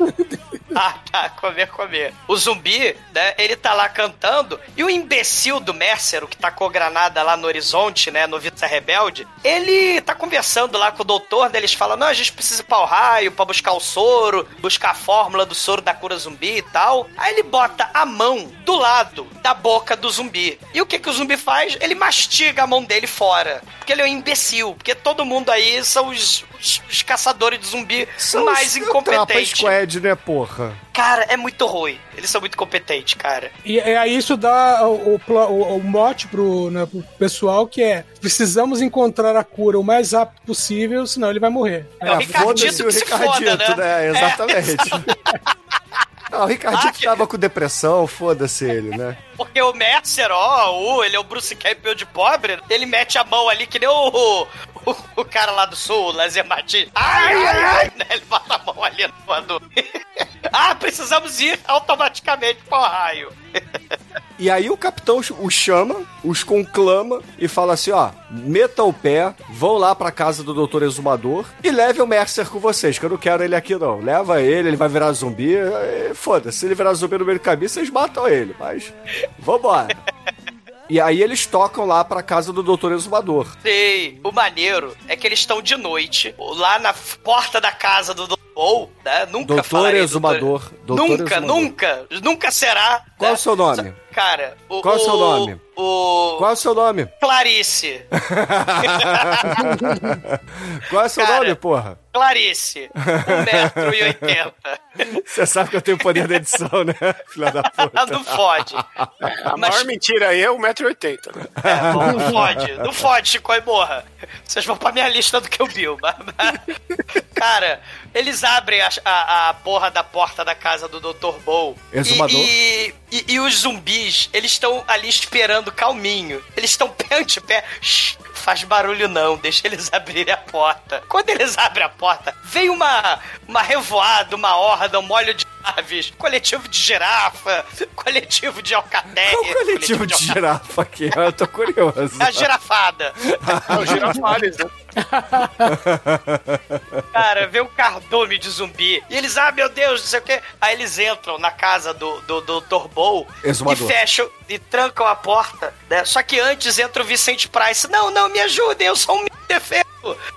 Ah, tá, comer, comer. O zumbi, né, ele tá lá cantando, e o imbecil do Mercer, o que tacou granada lá no horizonte, né, no Vita Rebelde, ele tá conversando lá com o doutor, né, eles falam, não, a gente precisa ir pra o raio pra buscar o soro, buscar a fórmula do soro da cura zumbi e tal. Aí ele bota a mão do lado da boca do zumbi. E o que que o zumbi faz? Ele mastiga a mão dele fora. Porque ele é um imbecil, porque todo mundo aí são os, os- os caçadores de zumbi mais os Trapa incompetentes. Squad, né, porra? Cara, é muito ruim. Eles são muito competentes, cara. E é, aí isso dá o, o, o- o mote pro, né, pro pessoal que é precisamos encontrar a cura o mais rápido possível, senão ele vai morrer. É o Ricardito foda-se o que se Ricardito, foda, né? né? Exatamente. Não, o Ricardito Ah, que- tava com depressão, foda-se ele, né? Porque o Mercer, ó, o, ele é o Bruce Campbell de pobre, ele mete a mão ali que nem o, o, o cara lá do sul, o Lazer Martins. Ai, ai, ai! Ele bota a mão ali no quando... ah, precisamos ir automaticamente pro raio. E aí o capitão o chama, os conclama e fala assim, ó, meta o pé, vão lá pra casa do doutor Exumador e leve o Mercer com vocês, que eu não quero ele aqui não. Leva ele, ele vai virar zumbi, foda-se, se ele virar zumbi no meio do caminho, vocês matam ele, mas vambora. E aí eles tocam lá pra casa do doutor Exumador. Sei, o maneiro é que eles estão de noite, lá na porta da casa do Dr. Ou, né? Nunca Doutor falarei Exumador. Doutor nunca, Exumador. nunca, nunca será. Qual né? o seu nome? Cara, o, Qual o seu nome? O. Qual é o seu nome? Clarice. Qual é o seu Cara. nome, porra? Clarice. 1,80m. Você sabe que eu tenho poder da edição, né? Filha da puta. Não fode. A Mas- maior mentira aí é o 1,80m, né? É, bom, não fode. Não fode, Chico e morra. Vocês vão pra minha lista do que eu mas- Cara, eles abrem a, a, a porra da porta da casa do Dr. Bow. Exumador. E, e, e os zumbis, eles estão ali esperando calminho. Eles estão pé ante pé. Shh, faz barulho não, deixa eles abrirem a porta. Quando eles abrem a porta, vem uma, uma revoada, uma horda, um molho de aves, coletivo de girafa, coletivo de alcatéia. Qual coletivo de girafa aqui? Eu tô curioso. É a girafada. É o girafales, né? Cara, vê um cardume de zumbi. E eles, ah, meu Deus, não sei o quê. Aí eles entram na casa do, do, do Dr. Bowl e fecham e trancam a porta, né? Só que antes entra o Vicente Price. Não, não, me ajudem, eu sou um menino indefeso.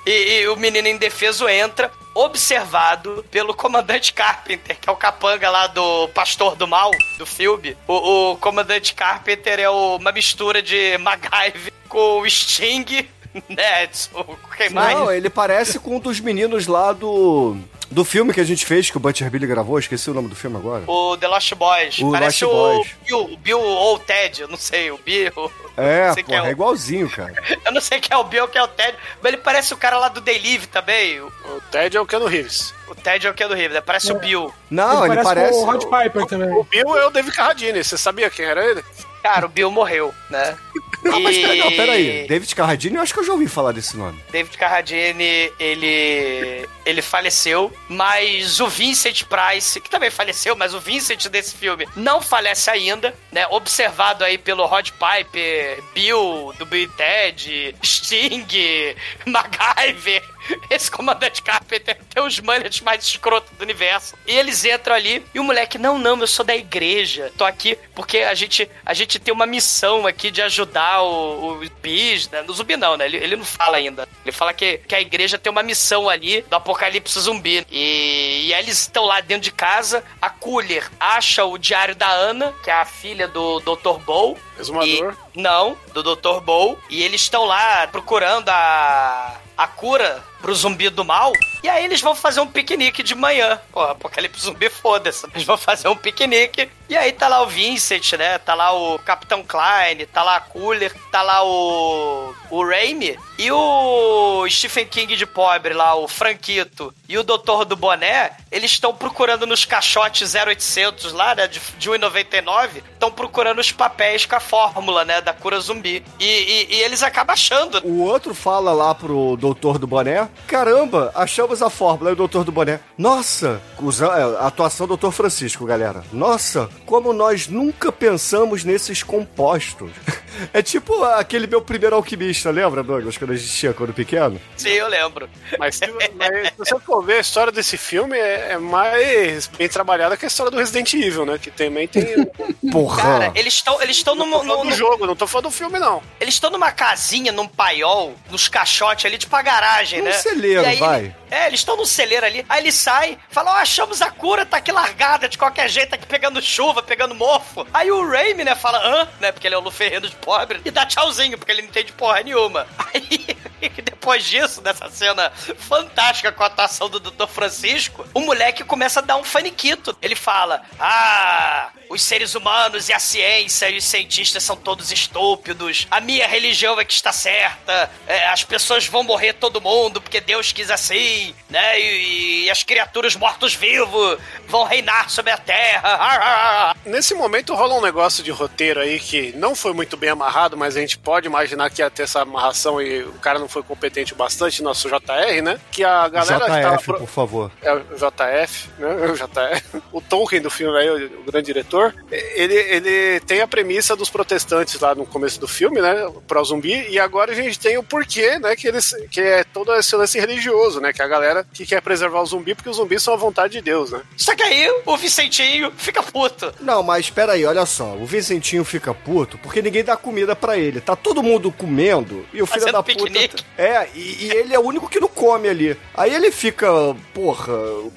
E, e o menino indefeso entra, observado pelo comandante Carpenter, que é o capanga lá do Pastor do Mal, do filme. O, o comandante Carpenter é o- uma mistura de MacGyver com o Sting, né? O- Quem mais? Não, ele parece com um dos meninos lá do. Do filme que a gente fez, que o Butcher Billy gravou, esqueci o nome do filme agora. O The Lost Boys. O Parece Lost o Boys. Bill, o Bill ou o Ted, eu não sei, o Bill. É, porra, é o- igualzinho, cara. Eu não sei quem é o Bill ou quem é o Ted, mas ele parece o cara lá do Day Live também. O, O Ted é o Keanu Reeves. o Ted é o que é do River, né? Parece o Bill. Não, ele, parece. o Rod Piper também. O Bill é o David Carradine. Você sabia quem era ele? Cara, o Bill morreu, né? Não, mas peraí. David Carradine, eu acho que eu já ouvi falar desse nome. David Carradine, ele ele faleceu, mas o Vincent Price, que também faleceu, mas o Vincent desse filme não falece ainda, né? Observado aí pelo Rod Piper, Bill, do Bill e Ted, Sting, MacGyver. Esse comandante Carpenter tem os mullets mais escrotos do universo. E eles entram ali e o moleque, não, não, eu sou da igreja. Tô aqui porque a gente, a gente tem uma missão aqui de ajudar o, o bis, né? No zumbi não, né? Ele, ele não fala ainda. Ele fala que, que a igreja tem uma missão ali do apocalipse zumbi. E, e aí eles estão lá dentro de casa. A Cooler acha o diário da Ana, que é a filha do Dr. Bow. Exumador. E- não, do Dr. Bow. E eles estão lá procurando a, a cura pro zumbi do mal. E aí eles vão fazer um piquenique de manhã. Pô, apocalipse zumbi, foda-se. Eles vão fazer um piquenique. E aí tá lá o Vincent, né? Tá lá o Capitão Klein, tá lá a Cooler, tá lá o. o Raimi. E o Stephen King de pobre lá, o Franquito. E o Doutor do Boné, eles estão procurando nos caixotes 0800 lá, né? De, de 1,99. Estão procurando os papéis com a fórmula, né? Da cura zumbi. E, e- e eles acabam achando. O outro fala lá pro doutor do boné: Caramba, achamos a fórmula. Aí o doutor do boné: Nossa, usa- é, a atuação do doutor Francisco, galera. Nossa, como nós nunca pensamos nesses compostos. É tipo aquele meu primeiro alquimista, lembra, Douglas, quando a gente tinha quando pequeno? Sim, eu lembro. Mas, se- mas se você for ver a história desse filme, é, é mais bem trabalhada que a história do Resident Evil, né? Que também tem. Porra! Cara, eles estão eles estão Não no, tô falando no, do jogo, não tô falando do filme, não. Eles estão numa casinha, num paiol, nos caixotes ali, tipo a garagem, Num né? Celeiro, E aí vai. ele- é, eles estão num celeiro ali. Aí ele sai, fala: Ó, achamos a cura, tá aqui largada de qualquer jeito, tá aqui pegando chuva, pegando mofo. Aí o Raimi, né, fala: hã? Né, porque ele é o Luferreno de pobre, e dá tchauzinho, porque ele não entende porra nenhuma. Aí, depois disso, dessa cena fantástica com a atuação do Dr. Francisco, o moleque começa a dar um faniquito. Ele fala: Ah, os seres humanos e a ciência e os cientistas são todos estúpidos. A minha religião é que está certa. É, as pessoas vão morrer todo mundo porque Deus quis assim, né? E, e as criaturas mortos-vivos vão reinar sobre a terra. Nesse momento rola um negócio de roteiro aí que não foi muito bem amarrado, mas a gente pode imaginar que ia ter essa amarração e o cara não foi competente bastante, nosso JR, né? Que a galera que tava. JF, pro- por favor. É o JF, né? O JF. O Tolkien do filme aí, o, o grande diretor, ele, ele tem a premissa dos protestantes lá no começo do filme, né? Pro zumbi, e agora a gente tem o porquê, né? Que eles. Que é todo esse lance religioso, né? Que é a galera que quer preservar o zumbi porque os zumbis são a vontade de Deus, né? Só que aí o Vicentinho fica puto. Não, mas espera aí, olha só. O Vicentinho fica puto porque ninguém dá comida pra ele. Tá todo mundo comendo e o filho Fazendo da piquenique. Puta. É, e, e ele é o único que não come ali. Aí ele fica, porra,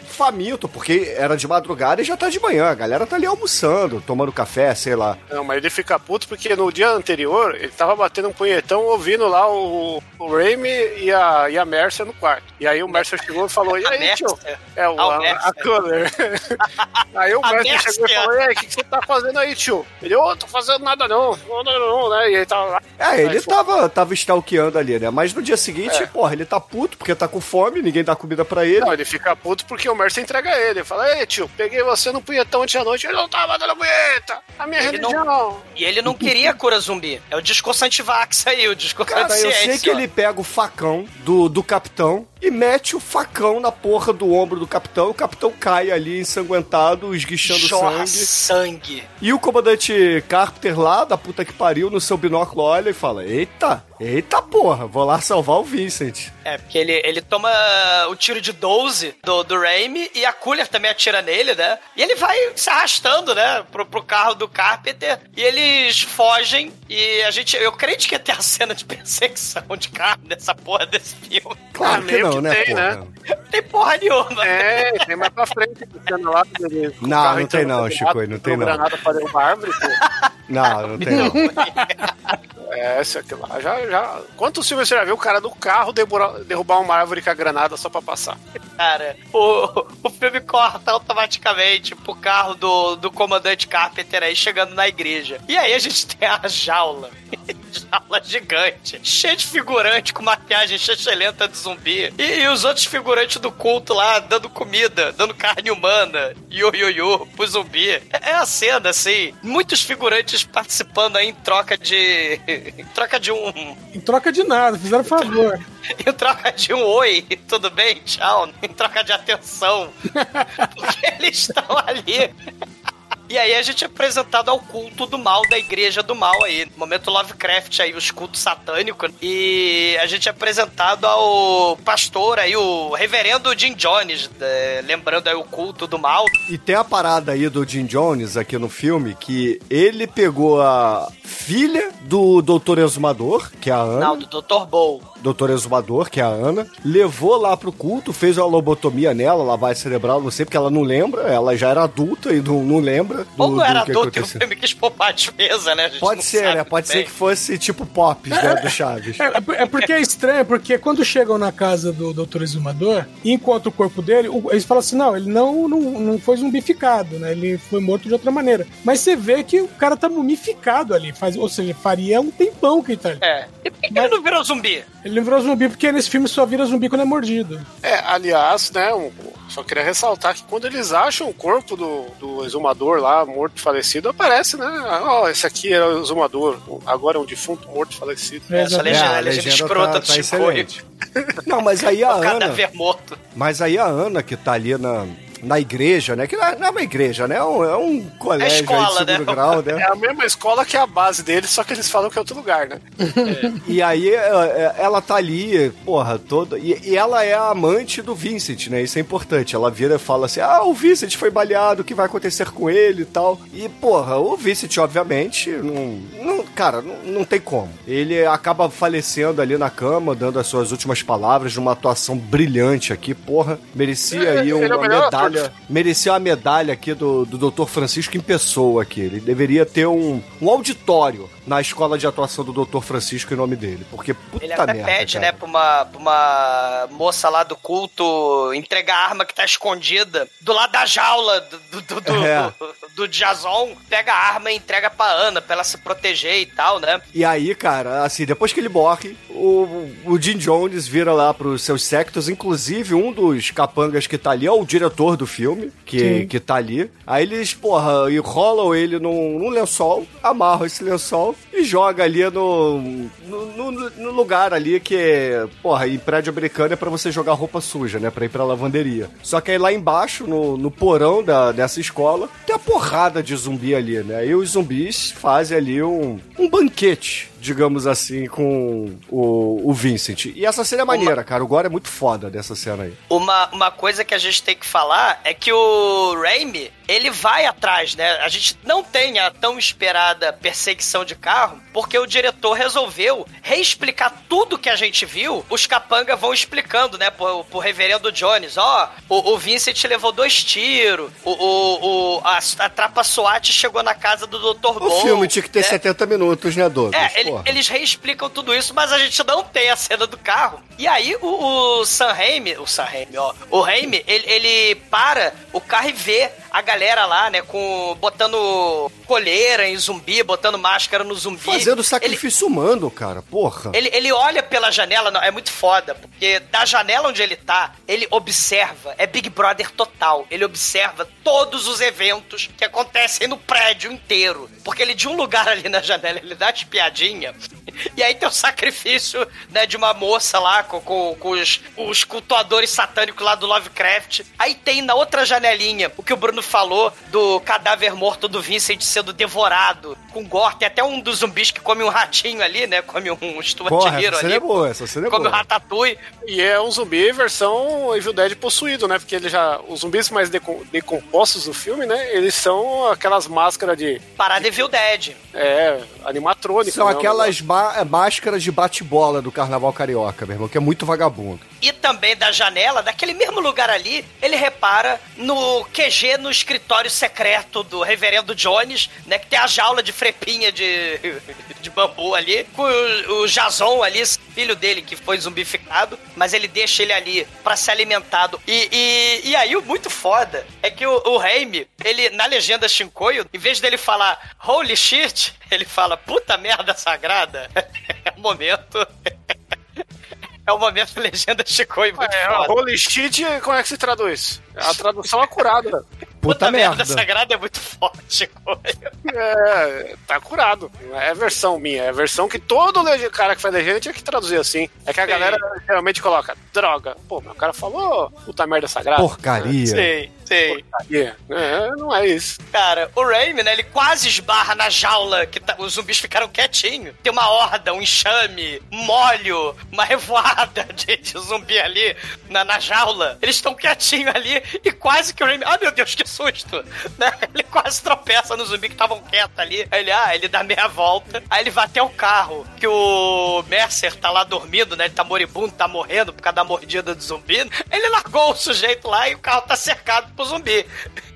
faminto, porque era de madrugada e já tá de manhã. A galera tá ali almoçando, tomando café, sei lá. Não, mas ele fica puto porque no dia anterior ele tava batendo um punhetão ouvindo lá o, o Raimi e a, e a Mercer no quarto. E aí o Mercer chegou e falou: E A aí, tio? É, o, a, a. Cooler. aí o Mercer chegou e falou: E aí, o que, que você tá fazendo aí, tio? Ele, ô, tô fazendo nada não. Não, não, não, né? E ele tava lá. É, ele Aí tava, tava stalkeando ali, né? Mas no dia seguinte, É. porra, ele tá puto porque tá com fome, ninguém dá comida pra ele. Não, ele fica puto porque o Mercer entrega ele. Ele fala: Ei, tio, peguei você no punhetão ontem à noite. Ele não tava dando punheta. A minha Ele não- religião. E ele não queria cura zumbi. É o discurso antivax aí, o discurso Cara, eu sei que ele pega o facão do, do capitão e mete o facão na porra do ombro do capitão. O capitão cai ali ensanguentado, esguichando Jorra sangue. sangue. E o comandante Carpenter lá, da puta que pariu, no seu binóculo olha e fala: Eita, eita porra, vou lá salvar o Vincent. É, porque ele, ele toma o tiro de 12 do, do Raimi e a Cooler também atira nele, né? E ele vai se arrastando, né, pro, pro carro do Carpenter e eles fogem e a gente, eu crente que ia ter a cena de perseguição de carro nessa porra desse filme. Claro que meio não, que né, tem, porra? né? Não tem porra nenhuma. É, tem mais pra frente a cena lá. dele Não, não tem não, no Chico, não tem não. granada derrubar árvore, pô. Não, não tem não. É, esse aqui lá. Já, já... Quantos filmes você já viu o cara do carro derrubar, uma árvore com a granada só pra passar? Cara, o, o filme corta automaticamente pro carro do, do comandante Carpenter aí chegando na igreja. E aí a gente tem a jaula. jaula gigante. Cheia de figurante com maquiagem lenta de zumbi. E, e os outros figurantes do culto lá dando comida, dando carne humana. Yo, yo, yo, pro zumbi. É, é a cena, assim. Muitos figurantes participando aí em troca de. Em troca de um. Em troca de nada, fizeram favor. Em troca de um oi, tudo bem? Tchau. Em troca de atenção. Porque eles estão ali. E aí a gente é apresentado ao culto do mal da igreja do mal aí. Momento Lovecraft aí, os cultos satânicos. E a gente é apresentado ao pastor aí, o reverendo Jim Jones, é, lembrando aí o culto do mal. E tem a parada aí do Jim Jones aqui no filme que ele pegou a filha do Doutor Exumador, que é a Ana. Não, do Dr. Bowl. Doutor Exumador, que é a Ana, levou lá pro culto, fez uma lobotomia nela, lavagem cerebral, não sei, porque ela não lembra, ela já era adulta e não, não lembra. Do, Ou não era do que adulto e o filme quis poupar a despesa, né? Pode ser, né? Pode bem. ser que fosse tipo Pops, né, do Chaves. É, é porque é estranho, porque quando chegam na casa do Dr. Exumador e encontram o corpo dele, o- eles falam assim: não, ele não, não, não foi zumbificado, né? Ele foi morto de outra maneira. Mas você vê que o cara tá mumificado ali, faz, ou seja, faria um tempão que ele tá ali. É. E por que, que ele não virou zumbi? Ele virou zumbi porque nesse filme só vira zumbi quando é mordido. É, aliás, né, um- só queria ressaltar que quando eles acham o corpo do, do exumador lá, morto falecido, aparece, né? Ó, esse aqui era o exumador, agora é um defunto morto falecido. É, Essa legenda, É, a legenda legenda escrota tá- do tá Chico. Não, mas aí a O Ana. cadáver morto. Mas aí a Ana, que tá ali na, na igreja, né? Que não é, não é uma igreja, né? É um, é um colégio aí escola, de segundo né? grau, né? É a mesma escola que a base deles, só que eles falam que é outro lugar, né? E aí é, é, ela tá ali, porra, toda. E, e ela é a amante do Vincent, né? Isso é importante. Ela vira e fala assim: ah, o Vincent foi baleado, o que vai acontecer com ele e tal. E, porra, o Vincent, obviamente, não. não cara, não, não tem como. Ele acaba falecendo ali na cama, dando as suas últimas palavras, numa atuação brilhante aqui, porra. Merecia É, aí é uma melhor medalha. Merecia uma medalha aqui do, do Dr. Francisco em pessoa aqui. Ele deveria ter um, um auditório na escola de atuação do Dr. Francisco em nome dele. Porque puta Ele até merda. pede, cara. né, pra uma, pra uma moça lá do culto entregar a arma que tá escondida do lado da jaula do, do, do, É. do, do Jason. Pega a arma e entrega pra Ana, pra ela se proteger e tal, né? E aí, cara, assim, depois que ele morre, o, o Jim Jones vira lá pros seus sectos, inclusive um dos capangas que tá ali é o diretor do filme, que, Sim. que tá ali. Aí eles, porra, enrolam ele num, num lençol, amarram esse lençol e joga ali no, no, no- no lugar ali que, é, porra, em prédio americano é pra você jogar roupa suja, né, pra ir pra lavanderia. Só que aí lá embaixo, no, no porão da, dessa escola, tem a porrada de zumbi ali, né, e os zumbis fazem ali um, um banquete digamos assim, com o, o Vincent. E essa cena é maneira, cara. O Gore é muito foda dessa cena aí. Uma, uma coisa que a gente tem que falar é que o Raimi, ele vai atrás, né? A gente não tem a tão esperada perseguição de carro, porque o diretor resolveu reexplicar tudo que a gente viu. Os capanga vão explicando, né, pro, pro reverendo Jones. Ó, o, o Vincent levou dois tiros, o, o, o- a, a trapa SWAT chegou na casa do Dr. O Bol, filme tinha que ter né? 70 minutos, né, Douglas? É, ele- eles reexplicam tudo isso, mas a gente não tem a cena do carro. E aí o, o Sam Raimi, o Sam Raimi, ó, o Raimi, ele, ele para o carro e vê a galera lá, né, com botando coleira em zumbi, botando máscara no zumbi. Fazendo sacrifício humano, cara. Porra. Ele, ele olha pela janela, não, é muito foda, porque da janela onde ele tá, ele observa, é Big Brother total. Ele observa todos os eventos que acontecem no prédio inteiro. Porque ele, de um lugar ali na janela, ele dá espiadinha. E aí tem o sacrifício, né, de uma moça lá com, com, com os, os cultuadores satânicos lá do Lovecraft. Aí tem na outra janelinha o que o Bruno falou do cadáver morto do Vincent sendo devorado com gore. Tem até um dos zumbis que come um ratinho ali, né? Come um Stuart Porra, Hero essa ali. é boa, essa cena é come boa. um ratatouille. E é um zumbi versão Evil Dead possuído, né? Porque ele já. Os zumbis mais decom- decompostos do filme, né? Eles são aquelas máscaras de. Parada Evil Dead. É, animatrônica. São né, aquelas má- máscaras de bate-bola do carnaval carioca, meu irmão, que é muito vagabundo. E também da janela, daquele mesmo lugar ali, ele repara no QG, no escritório secreto do reverendo Jones, né? Que tem a jaula de frepinha de, de bambu ali, com o, o Jason ali, filho dele, que foi zumbificado, mas ele deixa ele ali pra ser alimentado. E, e, e aí o muito foda é que o, o Raimi, ele, na legenda Shinkoio, em vez dele falar holy shit, ele fala puta merda sagrada. É o momento. É o momento legenda Shinkoio muito É, foda. holy shit, como é que se traduz? A tradução acurada. Puta, merda. sagrada é muito forte. É, tá curado. Não é versão minha, é versão que todo cara que faz legenda tinha que traduzir assim. É que a Sim. galera geralmente coloca droga. Pô, mas o cara falou puta merda sagrada. Porcaria. Sim, sim. Porcaria. É, não é isso. Cara, o Raimi, né, ele quase esbarra na jaula que tá- os zumbis ficaram quietinhos. Tem uma horda, um enxame, um molho, uma revoada de, de zumbi ali na, na jaula. Eles estão quietinhos ali e quase que o Raimi... Ah, meu Deus, que susto! Né? Ele quase tropeça no zumbi que estavam quietos ali. Aí ele, ah, ele dá meia volta. Aí ele vai até o carro, que o Mercer tá lá dormindo, né? Ele tá moribundo, tá morrendo por causa da mordida do zumbi. Ele largou o sujeito lá e o carro tá cercado por zumbi.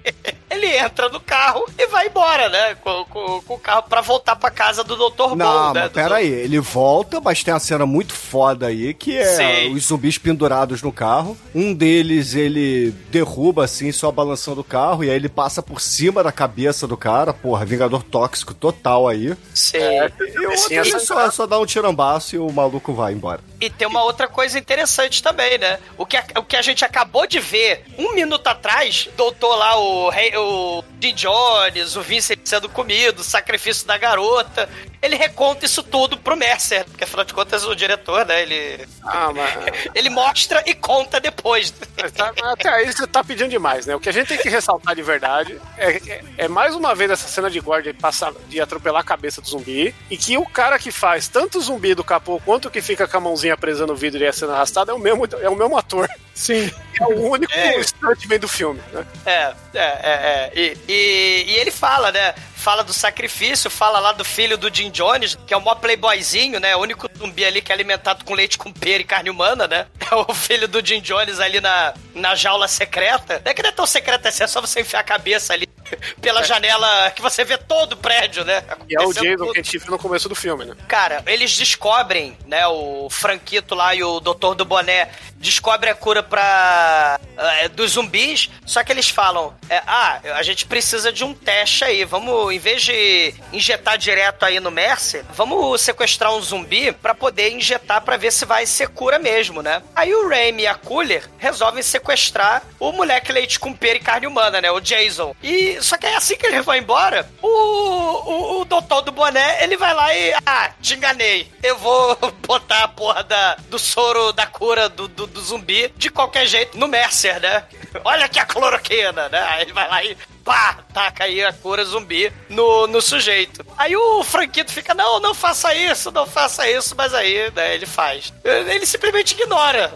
Ele entra no carro e vai embora, né? Com, com- com o carro pra voltar pra casa do Dr. Não, Bom, né? do- pera aí, ele volta, mas tem uma cena muito foda aí, que é Sim. os zumbis pendurados no carro. Um deles, ele derruba, assim, só balançando o carro, e aí ele passa por cima da cabeça do cara, porra, vingador tóxico total aí. Sim. E o outro ele só, só dá um tirambaço e o maluco vai embora. E tem uma outra coisa interessante também, né? O que, a, o que a gente acabou de ver um minuto atrás, doutor lá, o, rei, o Jim Jones, o Vincent sendo comido, o sacrifício da garota. Ele reconta isso tudo pro Mercer, porque afinal de contas o diretor, né? Ele, Ah, mas. ele mostra e conta depois. Tá- Até aí você tá pedindo demais, né? O que a gente tem que ressaltar de verdade é, é, é mais uma vez essa cena de guarda de, passar, de atropelar a cabeça do zumbi e que o cara que faz tanto o zumbi do capô quanto o que fica com a mãozinha presa no vidro e é sendo arrastado é o mesmo, é o mesmo ator. Sim. É o único stuntman do filme, né? É, é, é, é. E, e, e ele fala, né? Fala do sacrifício, fala lá do filho do Jim Jones, que é o maior playboyzinho, né? O único zumbi ali que é alimentado com leite com pera e carne humana, né? É o filho do Jim Jones ali na, na jaula secreta. Não é que não é tão secreta assim, é só você enfiar a cabeça ali pela janela que você vê todo o prédio, né? E é o Jason tudo. que a gente viu no começo do filme, né? Cara, eles descobrem, né? O Franquito lá e o Doutor do Boné descobrem a cura pra. é, dos zumbis. Só que eles falam: é, ah, a gente precisa de um teste aí. Vamos, em vez de injetar direto aí no Mercer, vamos sequestrar um zumbi pra poder injetar pra ver se vai ser cura mesmo, né? Aí o Raimi e a Cooler resolvem sequestrar o moleque leite com pera e carne humana, né? O Jason. E só que é assim que eles vão embora, o, o, o doutor do boné, ele vai lá e. Ah, te enganei. Eu vou botar a porra da, do soro da cura do, do, do zumbi de qualquer jeito no Mercer, né? Olha aqui a cloroquina, né? Aí ele vai lá e. Pá, taca aí a cura zumbi no, no sujeito. Aí o Franquito fica, não, não faça isso, não faça isso, mas aí, né, ele faz. Ele simplesmente ignora.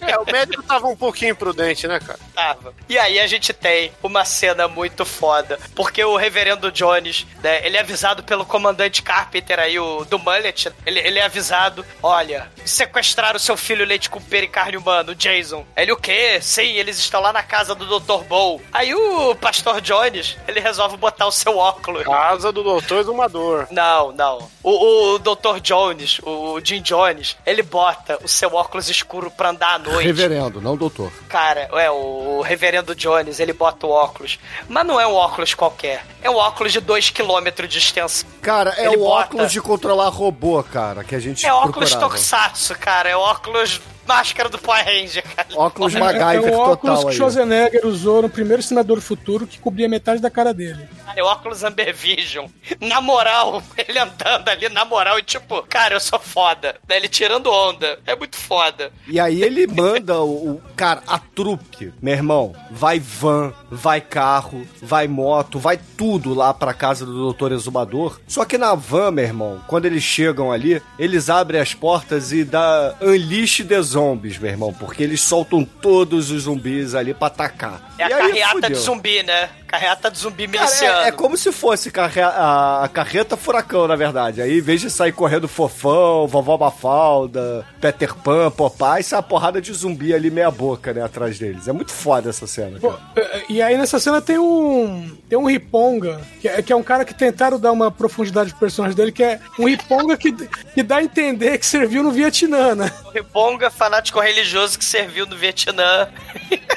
É, o médico tava um pouquinho imprudente, né, cara? Tava. E aí a gente tem uma cena muito foda, porque o reverendo Jones, né, ele é avisado pelo comandante Carpenter aí, o do Mullet, ele, ele é avisado, olha, sequestraram seu filho leite com pera e carne humana, o Jason. Ele, o quê? Sim, eles estão lá na casa do Dr. Bow. Aí o pastor Jones, ele resolve botar o seu óculos. Casa do doutor Exumador. Não, não. O, o Dr. Jones, o Jim Jones, ele bota o seu óculos escuro pra andar à noite. Reverendo, não doutor. Cara, é, o reverendo Jones, ele bota o óculos. Mas não é um óculos qualquer. É um óculos de 2km de extensão. Cara, é Ele o bota- óculos de controlar robô, cara, que a gente É óculos procurava. Tokusatsu, cara. É óculos máscara do Power Ranger, cara. Óculos É, MacGyver é o óculos total que aí. Schwarzenegger usou no primeiro Senador do Futuro, que cobria metade da cara dele. É óculos Amber Vision. Na moral, ele andando ali, na moral, e tipo, cara, eu sou foda. Né? Ele tirando onda. É muito foda. E aí ele manda o, o- cara, a trupe, meu irmão, vai van, vai carro, vai moto, vai tudo lá pra casa do Doutor Exumador. Só que na van, meu irmão, quando eles chegam ali, eles abrem as portas e dá unleash the zombies, meu irmão, porque eles soltam todos os zumbis ali pra atacar. É a E aí, carreata fudeu. de zumbi, né? Carreata de zumbi Cara, miliciano. é, é como se fosse carre- a, a carreta furacão, na verdade. Aí, em vez de sair correndo fofão, vovó Mafalda, Peter Pan, Popeye, sai uma porrada de zumbi ali meia boca, né, atrás deles. É muito foda essa cena. Pô, cara. é, E aí nessa cena tem um. Tem um Riponga, que é, que é um cara que tentaram dar uma profundidade pro personagem dele, que é um Riponga que, que dá a entender que serviu no Vietnã, né? Ribonga, fanático religioso que serviu no Vietnã.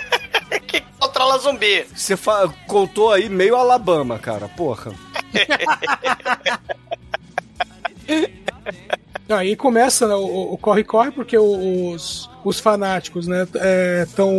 controla zumbi. Você fa- contou aí meio Alabama, cara, porra. Aí começa né, o corre-corre, porque os, os fanáticos, né, estão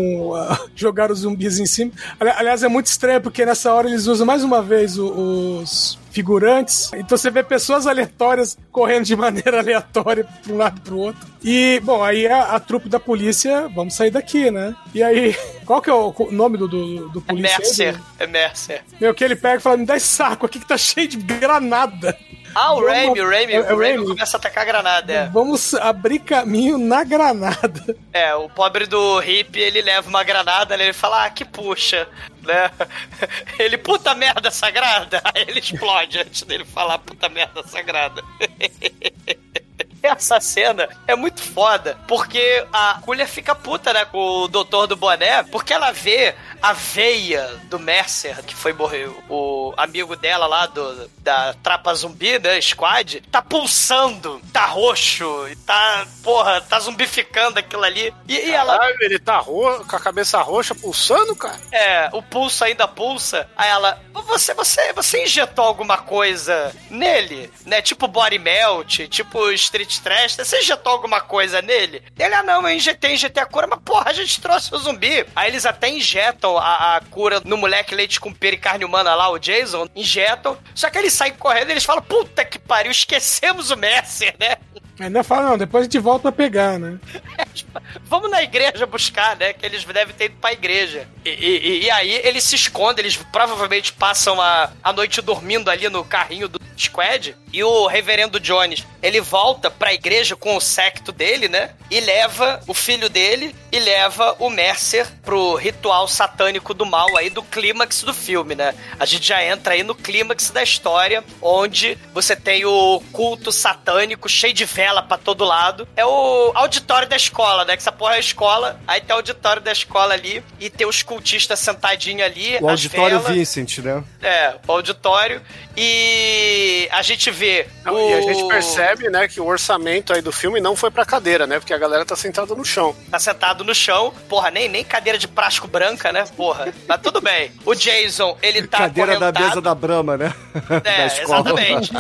jogaram os zumbis em cima. Ali- Aliás, é muito estranho, porque nessa hora eles usam mais uma vez o- os figurantes. Então você vê pessoas aleatórias correndo de maneira aleatória para um lado e pro outro. E, bom, aí a, a trupe da polícia, vamos sair daqui, né? E aí, qual que é o co- nome do, do, do É polícia? Mercer. É Mercer. Meu, que ele pega e fala, me dá esse saco aqui que tá cheio de granada. Ah, o Vamos- Raimi, o Raimi. é- é o Raimi Raimi. começa a atacar granada, é. Vamos abrir caminho na granada. É, o pobre do hippie, ele leva uma granada, né? ele fala, ah, que puxa, né? Ele, puta merda sagrada! Aí ele explode antes dele falar puta merda sagrada. Essa cena é muito foda, porque a Culha fica puta, né, com o doutor do boné, porque ela vê a veia do Mercer, que foi morrer, o amigo dela lá do, da trapa zumbi, né, squad, tá pulsando, tá roxo, tá, porra, tá zumbificando aquilo ali. E, e ela, Caralho, ele tá ro- com a cabeça roxa pulsando, cara? é, o pulso ainda pulsa. Aí ela, você, você, você injetou alguma coisa nele, né? Tipo body melt, tipo street trash, você injetou alguma coisa nele? Ele, ah não, eu injetei, injetei a cura, mas porra, a gente trouxe o zumbi. Aí eles até injetam a, a cura no moleque leite com pera e carne humana lá, o Jason, injetam, só que eles saem correndo e eles falam, puta que pariu, esquecemos o Mercer, né? Ainda fala, não, depois a gente volta pra pegar, né? Vamos na igreja buscar, né? Que eles devem ter ido pra igreja. E, e- e aí eles se escondem, eles provavelmente passam a, a noite dormindo ali no carrinho do Squad. E o reverendo Jones, ele volta pra igreja com o secto dele, né? E leva o filho dele e leva o Mercer pro ritual satânico do mal aí do clímax do filme, né? A gente já entra aí no clímax da história, onde você tem o culto satânico cheio de vela pra todo lado. É o auditório da escola, né? Que essa porra é a escola, aí tem o auditório da escola ali e tem os cultistas sentadinhos ali. O auditório velas. Vincent, né? É, o auditório. E a gente vê. Não, o... E a gente percebe, né, que o orçamento aí do filme não foi pra cadeira, né? Porque a galera tá sentada no chão. Tá sentado no chão. Porra, nem, nem cadeira de plástico branca, né? Porra. Mas tudo bem. O Jason, ele tá Cadeira da mesa da Brahma, né? É, da escola. exatamente.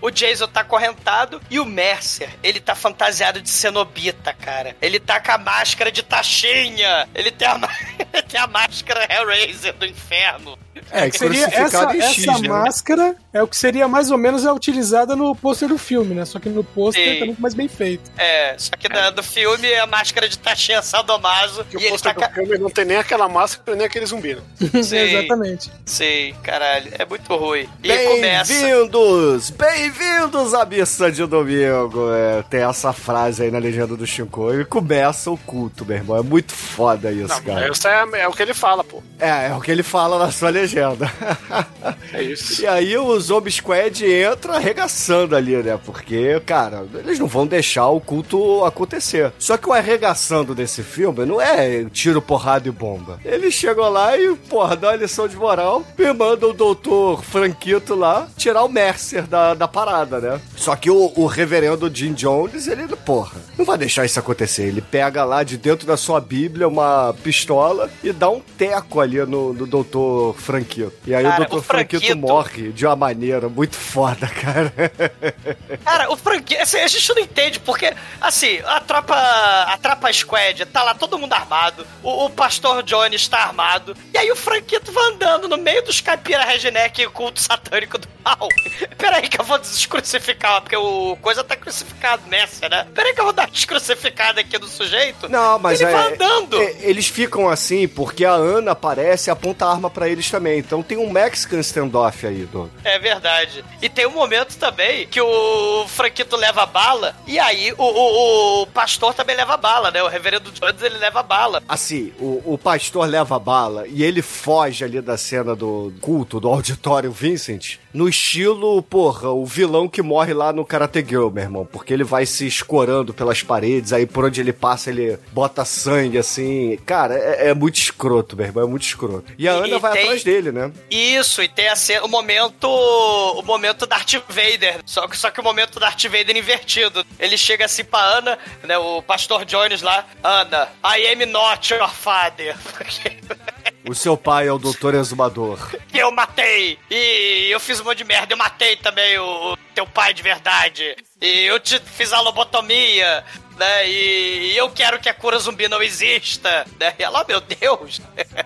O Jason tá acorrentado e o Mercer, ele tá fantasiado de cenobita, cara. Ele tá com a máscara de taxinha. Ele tem a, tem a máscara Hellraiser do inferno. É, Que seria essa, em X, essa né? máscara é o que seria mais ou menos a utilizada no pôster do filme, né? Só que no pôster tá muito mais bem feito. É, só que na- do filme é a máscara de taxinha sadomaso. Que e o pôster tá. do filme não tem nem aquela máscara nem aquele zumbi. né? Sim. Exatamente. Sim, caralho. É muito ruim. E começa. Bem-vindos! Bem-vindos à missa de domingo! É, tem essa frase aí na legenda do Shinko. E começa o culto, meu irmão. É muito foda isso, Não, cara. essa é, é o que ele fala, pô. É, é o que ele fala na sua legenda. É isso. E aí o Zombie Squad entra arregaçando ali, né? Porque, cara, eles não vão deixar o culto acontecer. Só que o arregaçando desse filme não é tiro, porrada e bomba. Eles chegam lá e, porra, dão uma lição de moral e mandam o doutor Franquito lá tirar o Mercer da, da parada, né? Só que o, o reverendo Jim Jones, ele, porra, não vai deixar isso acontecer. Ele pega lá de dentro da sua Bíblia uma pistola e dá um teco ali no, no doutor Franquito Franquito. E aí Cara, o Dr. o Franquito Franquito- morre de uma maneira muito foda, cara. Cara, o franquia, assim, a gente não entende, porque, assim, a tropa, a tropa Squad tá lá todo mundo armado, o, o Pastor Jones tá armado, e aí o Franquito vai andando no meio dos caipira redneck e culto satânico do mal. Peraí que eu vou descrucificar, porque o coisa tá crucificado nessa, né? Peraí que eu vou dar descrucificada aqui do sujeito. Não, mas Ele é, vai andando. é, eles ficam assim porque a Ana aparece e aponta a arma pra eles também. Então tem um Mexican standoff aí, do. É verdade. E tem um momento também que o Franquito leva bala, e aí o, o- o pastor também leva bala, né? O reverendo Jones, ele leva bala. Assim, o, o pastor leva a bala e ele foge ali da cena do culto, do auditório Vincent, no estilo, porra, o vilão que morre lá no Karate Girl, meu irmão. Porque ele vai se escorando pelas paredes, aí por onde ele passa ele bota sangue, assim. Cara, é, é muito escroto, meu irmão, é muito escroto. E a E- Ana vai tem- atrás dele, né? Isso, e tem o momento. O momento Darth Vader. Só que, só que o momento Darth Vader invertido. Ele chega assim pra Ana, né? O pastor Jones lá. Ana, I am not your father. O seu pai é o doutor exumador. que eu matei. E eu fiz um monte de merda. Eu matei também o teu pai de verdade. E eu te fiz a lobotomia. Né? E eu quero que a cura zumbi não exista. Né? E ela, meu Deus.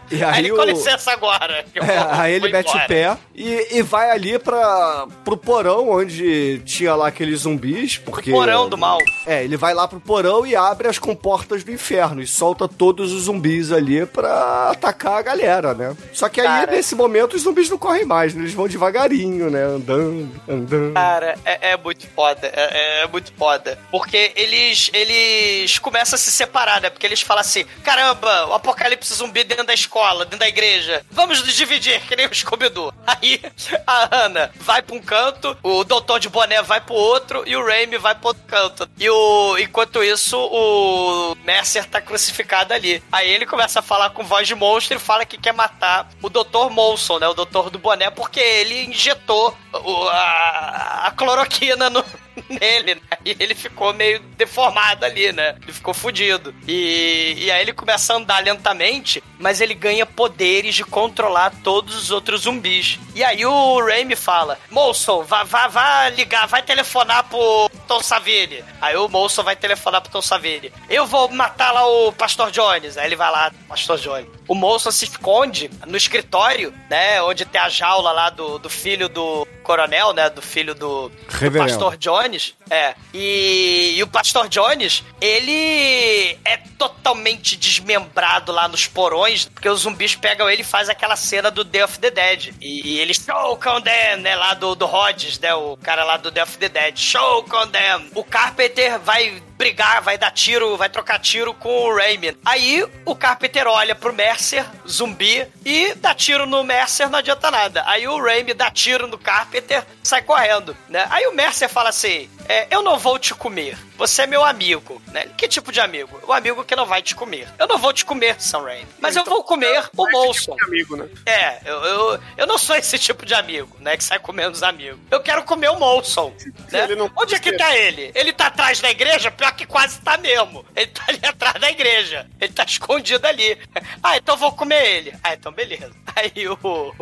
E aí ele, o- com licença agora. É, vou- aí ele mete embora. o pé e, e vai ali pra, pro porão onde tinha lá aqueles zumbis, porque... Porão do mal. É, ele vai lá pro porão e abre as comportas do inferno e solta todos os zumbis ali pra atacar a galera, né? Só que aí, Cara. nesse momento, os zumbis não correm mais, né? eles vão devagarinho, né? Andando, andando. Cara, é, é muito foda. É, é muito foda. Porque eles, eles começam a se separar, né? Porque eles falam assim: caramba, o apocalipse zumbi dentro da escola, dentro da igreja. Vamos nos dividir, que nem o Scooby-Doo. Aí a Ana vai pra um canto, o doutor de boné vai pro outro e o Raimi vai pro outro canto. E o, enquanto isso, o Mercer tá crucificado ali. Aí ele começa a falar com voz de monstro e fala que quer matar o Dr. Molson, né? O doutor do boné, porque ele injetou o- a, cloroquina no, nele, né? E ele ficou meio deformado ali, né? Ele ficou fudido. E, e aí ele começa a andar lentamente, mas ele ganha poderes de controlar todos os outros zumbis. E aí o Raimi fala: Molson, vá, vá, vá ligar, vai telefonar pro Tom Savini. Aí o Molson vai telefonar pro Tom Savini. Eu vou matar lá o Pastor Jones. Aí ele vai lá, Pastor Jones. O Molson se esconde no escritório, né? Onde tem a jaula lá do, do filho do coronel, né? Do filho do, do. Pastor Jones. É. E, e o Pastor Jones, ele é totalmente desmembrado lá nos porões, porque os zumbis pegam ele e faz aquela cena do Day of the Dead. E, e eles show condemn, né? Lá do, do Rhodes, né? O cara lá do Day of the Dead. Show condemn. O Carpenter vai brigar, vai dar tiro, vai trocar tiro com o Raimi. Aí o Carpenter olha pro Mercer, zumbi, e dá tiro no Mercer, não adianta nada. Aí o Raimi dá tiro no Carpenter, sai correndo, né? Aí o Mercer fala assim: é, Eu não vou te comer. Você é meu amigo, né? Que tipo de amigo? O amigo que não vai te comer. Eu não vou te comer, Sam Raimi. Mas eu vou comer o Molson. amigo, né? É, eu, eu, eu não sou esse tipo de amigo, né? Que sai comendo os amigos. Eu quero comer o Molson. Né? Onde é que tá ele? Ele tá atrás da igreja? Pior que quase tá mesmo. Ele tá ali atrás da igreja. Ele tá escondido ali. Ah, então vou comer ele. Ah, então beleza. Aí o,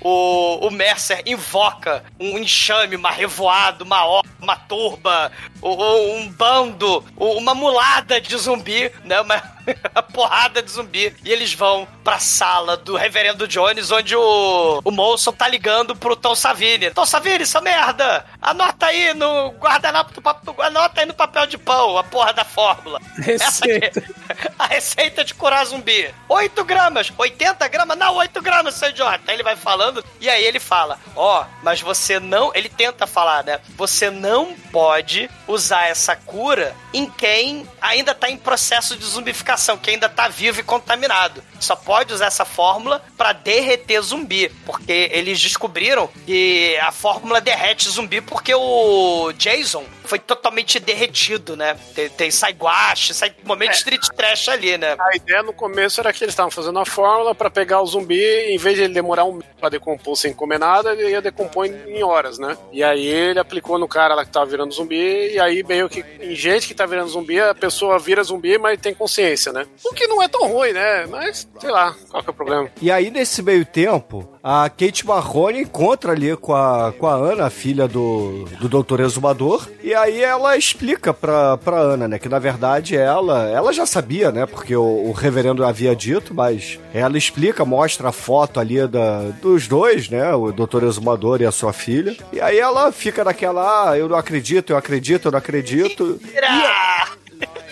o, o Mercer invoca um enxame, uma revoada, uma uma turba, um bando, uma mulada de zumbi, né? Uma, uma porrada de zumbi. E eles vão pra sala do Reverendo Jones, onde o, o Molson tá ligando pro Tom Savini. Tom Savini, essa merda! Anota aí no guardanapo do papel. Anota aí no papel de pão a porra da fórmula. Essa Receita. aqui. A receita de curar zumbi. 8 gramas. 80 gramas? Não, 8 gramas, seu idiota. Aí ele vai falando, e aí ele fala: Ó, mas você não. Ele tenta falar, né? Você não pode usar essa cura em quem ainda tá em processo de zumbificação, que ainda tá vivo e contaminado. Só pode usar essa fórmula pra derreter zumbi, porque eles descobriram que a fórmula derrete zumbi porque o Jason foi totalmente derretido, né? Tem, tem sai guache, sai momento de street trash ali, né? A ideia no começo era que eles estavam fazendo a fórmula pra pegar o zumbi, em vez de ele demorar um mês pra decompor sem comer nada, ele ia decompor em, em horas, né? E aí ele aplicou no cara lá que tava virando zumbi, e aí meio que em gente que tá virando zumbi, a pessoa vira zumbi, mas tem consciência, né? O que não é tão ruim, né? Mas, sei lá, qual que é o problema? E aí, nesse meio tempo, a Kate Marrone encontra ali com a, com a Ana, a filha do, do Doutor Exumador, e aí ela explica pra, pra Ana, né, que na verdade ela, ela já sabia, né, porque o, o reverendo havia dito, mas ela explica, mostra a foto ali da, dos dois, né, o Doutor Exumador e a sua filha, e aí ela fica naquela, ah, eu não acredito, eu acredito, eu não acredito.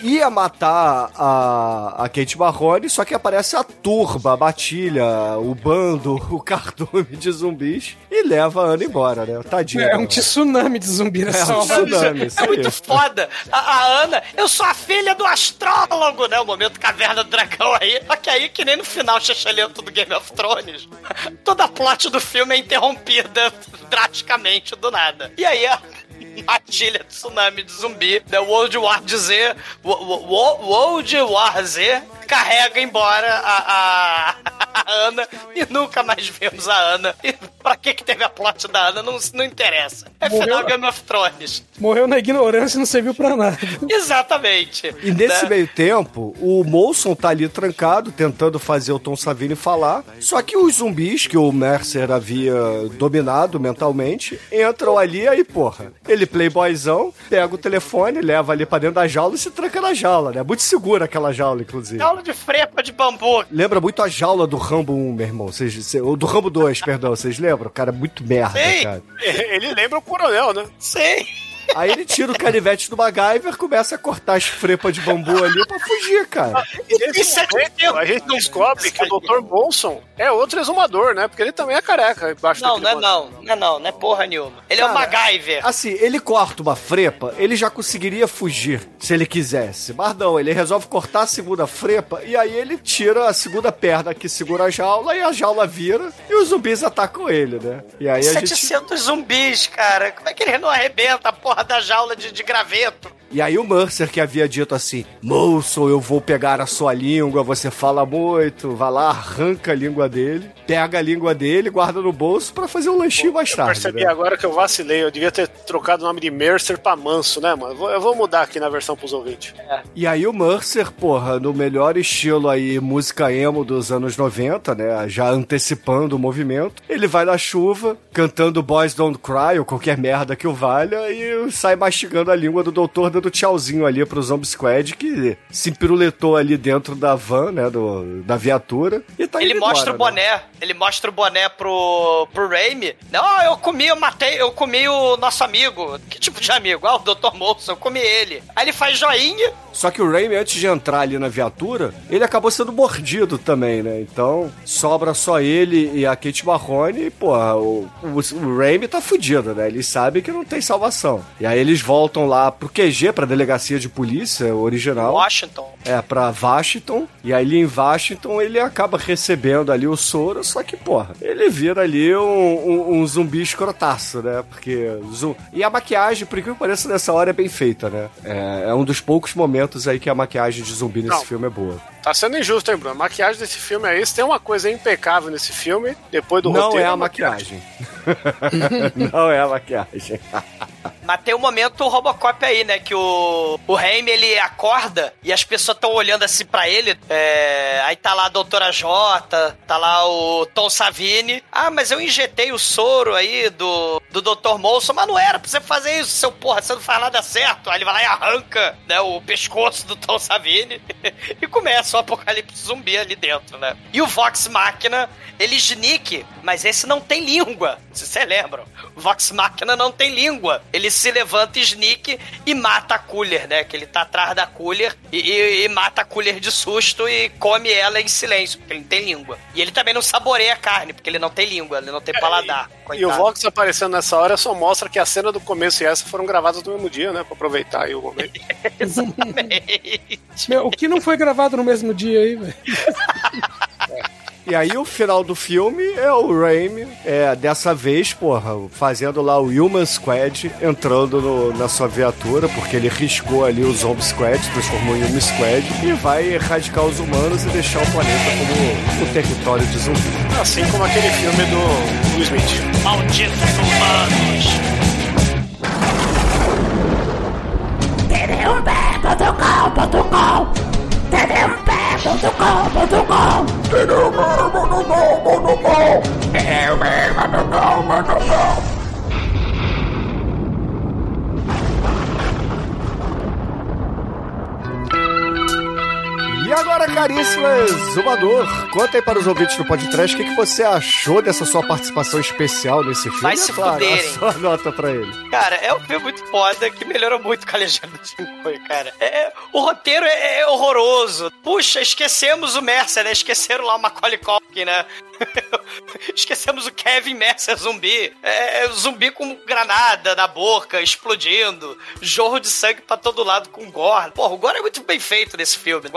Ia matar a, a Kate Marrone, só que aparece a turba, a matilha, o bando, o cardume de zumbis e leva a Ana embora, né? Tadinha. É um tsunami de zumbi É nessa um hora. tsunami, isso É muito foda. A, a Ana, eu sou a filha do astrólogo, né? O momento caverna do dragão aí. Só que aí, que nem no final chechelento do Game of Thrones, toda a plot do filme é interrompida drasticamente do nada. E aí a matilha de tsunami de zumbi, da World War Z, Wo- Wo- Wo- World War Z, carrega embora a, a- a Ana e nunca mais vemos a Ana. E pra que que teve a plot da Ana não, não interessa. É Morreu. final Game of Thrones. Morreu na ignorância e não serviu pra nada. Exatamente. E nesse Né? meio tempo, o Molson tá ali trancado, tentando fazer o Tom Savini falar. Só que os zumbis que o Mercer havia dominado mentalmente entram ali e aí, porra. Ele, playboyzão, pega o telefone, leva ali pra dentro da jaula e se tranca na jaula, né? Muito segura aquela jaula, inclusive. Jaula de frepa de bambu. Lembra muito a jaula do Rambo 1, meu irmão. Vocês, cê- ou do Rambo 2, perdão. Vocês lembram? Cara, muito merda, Sim. cara. Ele lembra o coronel, né? Sim. Aí ele tira o canivete do MacGyver, começa a cortar as frepas de bambu ali pra fugir, cara. E nesse é momento, a gente descobre que o Dr. Bolson é outro exumador, né? Porque ele também é careca embaixo Não, não é não. Não é não, não é porra nenhuma. Ele é o Cara, MacGyver. Assim, ele corta uma frepa, ele já conseguiria fugir se ele quisesse. Mas não, ele resolve cortar a segunda frepa e aí ele tira a segunda perna que segura a jaula e a jaula vira e os zumbis atacam ele, né? E aí a gente. 700 zumbis, cara. Como é que ele não arrebenta a porra da jaula de, de graveto? E aí o Mercer que havia dito assim: Moço, eu vou pegar a sua língua, você fala muito, vai lá, arranca a língua dele, pega a língua dele, guarda no bolso pra fazer um lanchinho mais Eu tarde. percebi né? agora que eu vacilei. Eu devia ter trocado o nome de Mercer pra Manso, né, mano? Eu vou, eu vou mudar aqui na versão pros ouvintes. E aí o Mercer, porra, no melhor estilo aí, música emo dos anos 90, né? Já antecipando o movimento. Ele vai na chuva, cantando Boys Don't Cry, ou qualquer merda que o valha, e sai mastigando a língua do doutor, dando tchauzinho ali pro Zombie Squad, que se piruletou ali dentro da van, né? Do, da viatura. E tá Ele mostra embora, o né? boné. Ele mostra o boné pro, pro Raimi. Não, eu comi, eu matei, eu comi o nosso amigo. Que tipo de amigo? Ah, o Dr. Molson, eu comi ele. Aí ele faz joinha. Só que o Raimi, antes de entrar ali na viatura, ele acabou sendo mordido também, né? Então, sobra só ele e a Kate Marrone e, pô, o, o, o Raimi tá fudido, né? Eles sabem que não tem salvação. E aí eles voltam lá pro QG, pra delegacia de polícia original. Washington. É, pra Washington. E aí ali em Washington ele acaba recebendo ali o soro, só que, porra, ele vira ali um, um, um zumbi escrotaço, né? Porque. Zum... E a maquiagem, por incrível que pareça, nessa hora é bem feita, né? É, é um dos poucos momentos aí que a maquiagem de zumbi nesse Não. filme é boa. Tá sendo injusto, hein, Bruno? A maquiagem desse filme é isso. Tem uma coisa impecável nesse filme, depois do Não roteiro. é a maquiagem. não é a maquiagem. Mas tem um momento Robocop aí, né? Que o, o Raimi, ele acorda e as pessoas estão olhando assim pra ele. É, aí tá lá a doutora J, tá lá o Tom Savini. Ah, mas eu injetei o soro aí do, do Dr. Molson, mas não era pra você fazer isso, seu porra, você não faz nada certo. Aí ele vai lá e arranca né, o pescoço do Tom Savini e começa o apocalipse zumbi ali dentro, né? E o Vox Machina, ele sneak, mas esse não tem língua, se você lembra. O Vox Machina não tem língua. Ele se levanta, sneak e mata a Cooler, né? Que ele tá atrás da Cooler e, e- e mata a Cooler de susto e come ela em silêncio, porque ele não tem língua. E ele também não saboreia a carne, porque ele não tem língua, ele não tem paladar. E o Coitado. Vox aparecendo nessa hora só mostra que a cena do começo e essa foram gravadas no mesmo dia, né? Pra aproveitar aí o momento. Meu, o que não foi gravado no mesmo dia aí, velho? E aí o final do filme é o Raimi, é, dessa vez, porra, fazendo lá o Human Squad, entrando no- na sua viatura, porque ele riscou ali o Zombie Squad, transformou em Human Squad, e vai erradicar os humanos e deixar o planeta como um território de zumbi. Assim como aquele filme do Will Smith. Malditos humanos! Protocol, protocol. Agora, caríssimas, Zumador, conta aí para os ouvintes do podcast o que, que você achou dessa sua participação especial nesse filme. Vai E, é se claro, fuderem. a sua nota pra ele. Cara, é um filme muito foda que melhorou muito com a legenda do Shinkoi, cara. É, o roteiro é, é horroroso. Puxa, esquecemos o Mercer, né? Esqueceram lá o Macaulay Culkin, né? esquecemos o Kevin Mercer zumbi. É, zumbi com granada na boca, explodindo. Jorro de sangue pra todo lado com gore. Porra, o gore é muito bem feito nesse filme.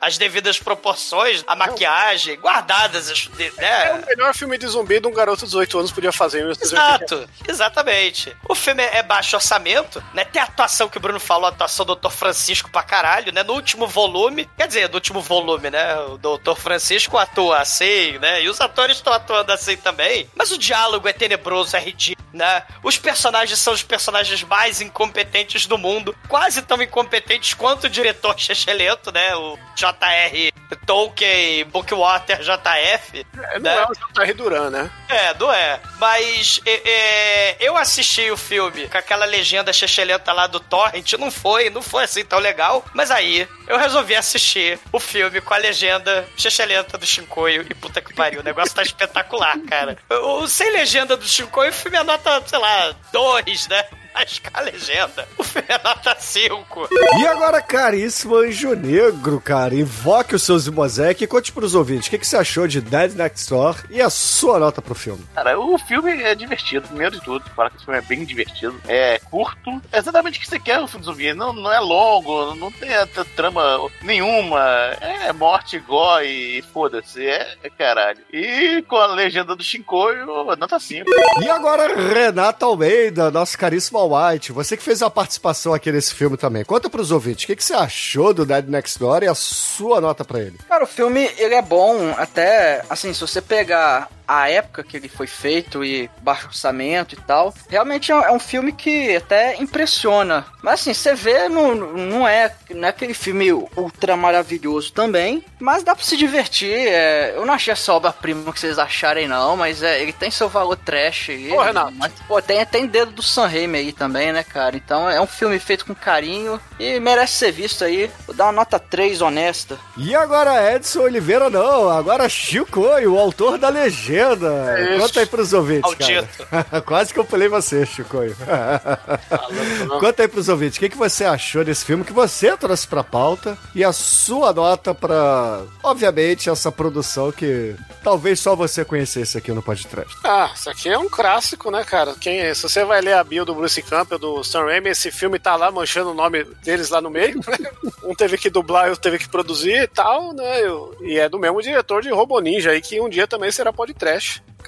As devidas proporções, a maquiagem, guardadas as... de- É Né? o melhor filme de zumbi de um garoto de 18 anos podia fazer. em 1980. Exato, exatamente. O filme é baixo orçamento, né? Tem a atuação que o Bruno falou, a atuação do Dr. Francisco pra caralho, né? No último volume, quer dizer, do último volume, né? O Dr. Francisco atua assim, né? E os atores estão atuando assim também. Mas o diálogo é tenebroso, é ridículo, né? Os personagens são os personagens mais incompetentes do mundo, quase tão incompetentes quanto o diretor Chechelento, né? O J.R. Tolkien, Bookwater JF. É, não né? é o J.R. Duran, né? É, não é. Mas é, é, eu assisti o filme com aquela legenda chechelenta lá do Torrent. Não foi, não foi assim tão legal. Mas aí eu resolvi assistir o filme com a legenda chechelenta do Shinkoio. E puta que pariu, o negócio tá espetacular, cara. Sem legenda do Shinkoio, o filme é nota, sei lá, 2, né? Mas com a legenda, o filme é nota 5. E agora, caríssimo Anjo Negro, cara, invoque os seus Zimozek e conte pros ouvintes o que, que você achou de Dead Next Door e a sua nota pro filme. Cara, o filme é divertido, primeiro de tudo. Fala que esse filme é bem divertido. É curto. É exatamente o que você quer no filme zumbi. Não, não é longo, não tem trama nenhuma. É morte, gó e foda-se. É, é caralho. E com a legenda do Shinkoio, nota 5. E agora, Renata Almeida, nosso caríssimo White, você que fez uma participação aqui nesse filme também. Conta pros ouvintes o que, que você achou do Dead Next Door e a sua nota pra ele. Cara, o filme, ele é bom, até, assim, se você pegar a época que ele foi feito e baixo orçamento e tal, realmente é um- é um filme que até impressiona. Mas assim, você vê, não, não, é, não é aquele filme ultra maravilhoso também, mas dá pra se divertir. é, eu não achei essa obra-prima que vocês acharem não, mas é, ele tem seu valor trash aí. Ô, Renato. Mas, pô, tem, tem dedo do Sam Raimi aí também, né, cara? Então é um filme feito com carinho e merece ser visto aí. Vou dar uma nota 3 honesta. E agora, Edson Oliveira, não. Agora, Chico, o autor da legenda. Isso. Conta aí pros ouvintes, Maldito. cara. Quase que eu pulei você, Chico. Conta aí pros ouvintes, o que, que você achou desse filme que você trouxe pra pauta e a sua nota pra, obviamente, essa produção que talvez só você conhecesse aqui no podcast. Ah, isso aqui é um clássico, né, cara? Quem, se você vai ler a bio do Bruce Campbell, do Sam Raimi, esse filme tá lá manchando o nome deles lá no meio, né? Um teve que dublar outro teve que produzir e tal, né? E é do mesmo diretor de Robo Ninja aí, que um dia também será podcast.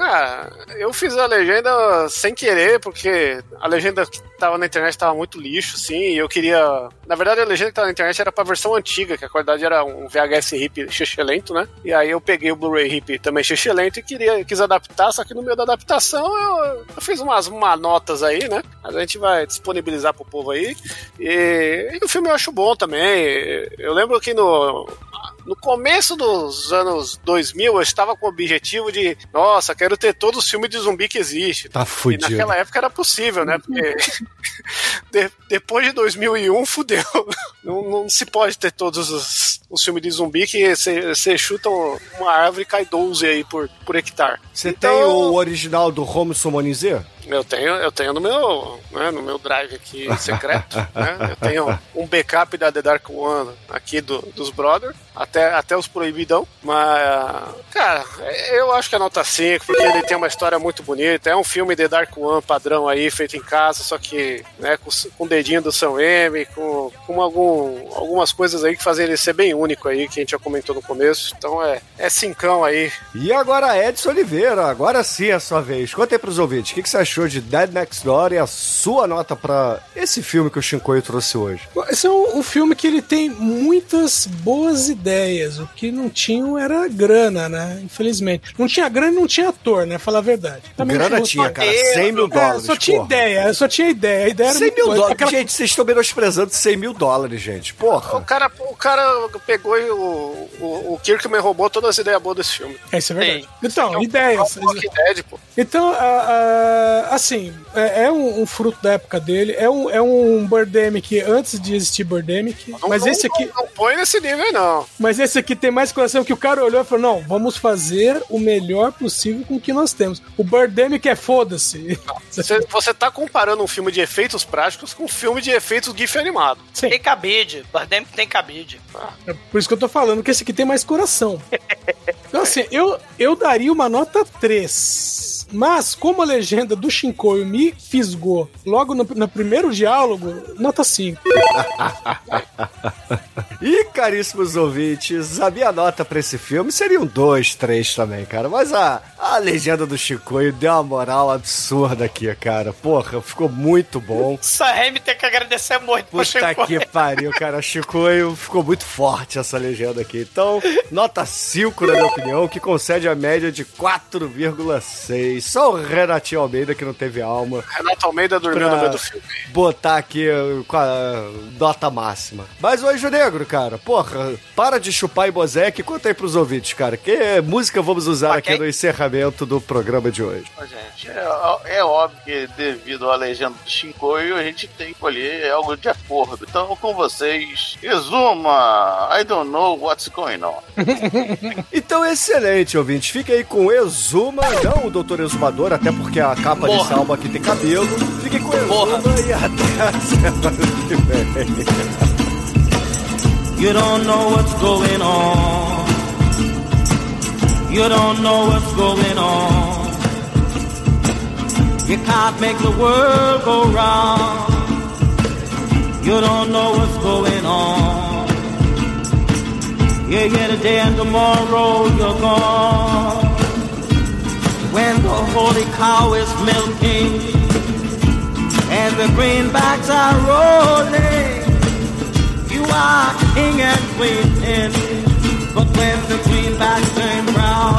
Cara, eu fiz a legenda sem querer, porque a legenda que tava na internet tava muito lixo, assim, e eu queria. Na verdade, a legenda que tava na internet era pra versão antiga, que a qualidade era um VHS hip lento, né? E aí eu peguei o Blu-ray hip também lento e queria, quis adaptar, só que no meio da adaptação eu, eu fiz umas manotas aí, né? Mas a gente vai disponibilizar pro povo aí. E, e o filme eu acho bom também. Eu lembro que no, no começo dos anos 2000, eu estava com o objetivo de, nossa, quero ter todos os filmes de zumbi que existe. Tá E fudido. naquela época era possível, né? Porque de- depois de 2001, fudeu. Não, não se pode ter todos os, os filmes de zumbi que você chuta uma árvore e cai 12 aí por, por hectare. Você Então- tem o original do Home Summonizer? Eu tenho, eu tenho no meu, né, no meu drive aqui secreto, né? Eu tenho um backup da The Dark One aqui do, dos Brothers, até, até os proibidão. Mas, cara, eu acho que é nota 5, porque ele tem uma história muito bonita. É um filme The Dark One padrão aí, feito em casa, só que, né, com, com o dedinho do Sam M, com, com algum, algumas coisas aí que fazem ele ser bem único aí, que a gente já comentou no começo. Então é, é cincão aí. E agora, Edson Oliveira, agora sim é a sua vez. Conta aí pros ouvintes, o que, que você achou de Dead Next Door e a sua nota pra esse filme que o Shinkoio trouxe hoje? Esse é um, um filme que ele tem muitas boas ideias. O que não tinham era grana, né? Infelizmente. Não tinha grana e não tinha ator, né? Falar a verdade. Também Grana não- tinha, cara, roteiro, 100 mil É, dólares, só tinha porra. ideia, só tinha ideia. A ideia era 100 muito mil dólares. Aquela- Gente, vocês estão menosprezando 100 mil dólares, gente. O Porra. cara, o cara pegou e o, o, o Kirkman roubou todas as ideias boas desse filme. É, isso é verdade. Sim. Então, ideias. Dead, pô. Então, a- a- assim, é, é um, um fruto da época dele, é um, é um Birdemic antes de existir Birdemic, mas não, esse aqui... Não, não põe nesse nível não. Mas esse aqui tem mais coração que o cara olhou e falou: não, vamos fazer o melhor possível com o que nós temos. O Birdemic é foda-se. Você, você tá comparando um filme de efeitos práticos com um filme de efeitos GIF animado. Sim. Tem cabide. Birdemic tem cabide. É por isso que eu tô falando que esse aqui tem mais coração. Então, assim, eu, eu daria uma nota 3. Mas, como a legenda do Shinkoio me fisgou logo no, no primeiro diálogo, nota 5. E, caríssimos ouvintes, a minha nota pra esse filme seria um 2, 3 também, cara. Mas a, a legenda do Chicoio deu uma moral absurda aqui, cara. Porra, ficou muito bom. Sam tem que agradecer muito pro Puta Chico. que pariu, cara. Chicoio ficou muito forte essa legenda aqui. Então, nota 5, na minha opinião, que concede a média de 4,6. Só o Renatinho Almeida que não teve alma. Renato Almeida dormiu no meio do filme. botar aqui uh, com a nota máxima. Mas o Anjo Negro, cara, porra, para de chupar e bozeque e conta aí pros ouvintes, cara. Que música vamos usar aqui no encerramento do programa de hoje? Gente, é, é óbvio que devido à legenda do Shinkoio, a gente tem que escolher algo de acordo. Então, com vocês, Exuma, I don't know what's going on. Então, excelente, ouvintes. Fica aí com Exuma, não o Doutor Exumador, até porque a capa Morra. desse álbum aqui tem cabelo. Fique com Exuma Morra. e até a semana que vem. You don't know what's going on. You don't know what's going on. You can't make the world go round. You don't know what's going on. Yeah, yeah, today and tomorrow you're gone. When the holy cow is milking and the greenbacks are rolling. You are king and queen But when the greenbacks turn brown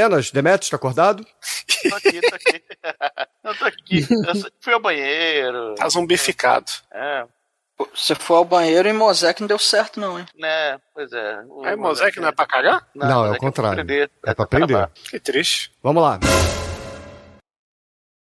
cenas. Demetrius, tá acordado? Tô aqui, tô aqui. Não tô aqui. Eu fui ao banheiro. Tá zumbificado. É, Você foi ao banheiro e Mosec não deu certo, não, hein? né? Pois é. O Aí, Mosaic não é pra cagar? Não, é o Mosaic contrário. aprender. É pra aprender. Que triste. Vamos lá.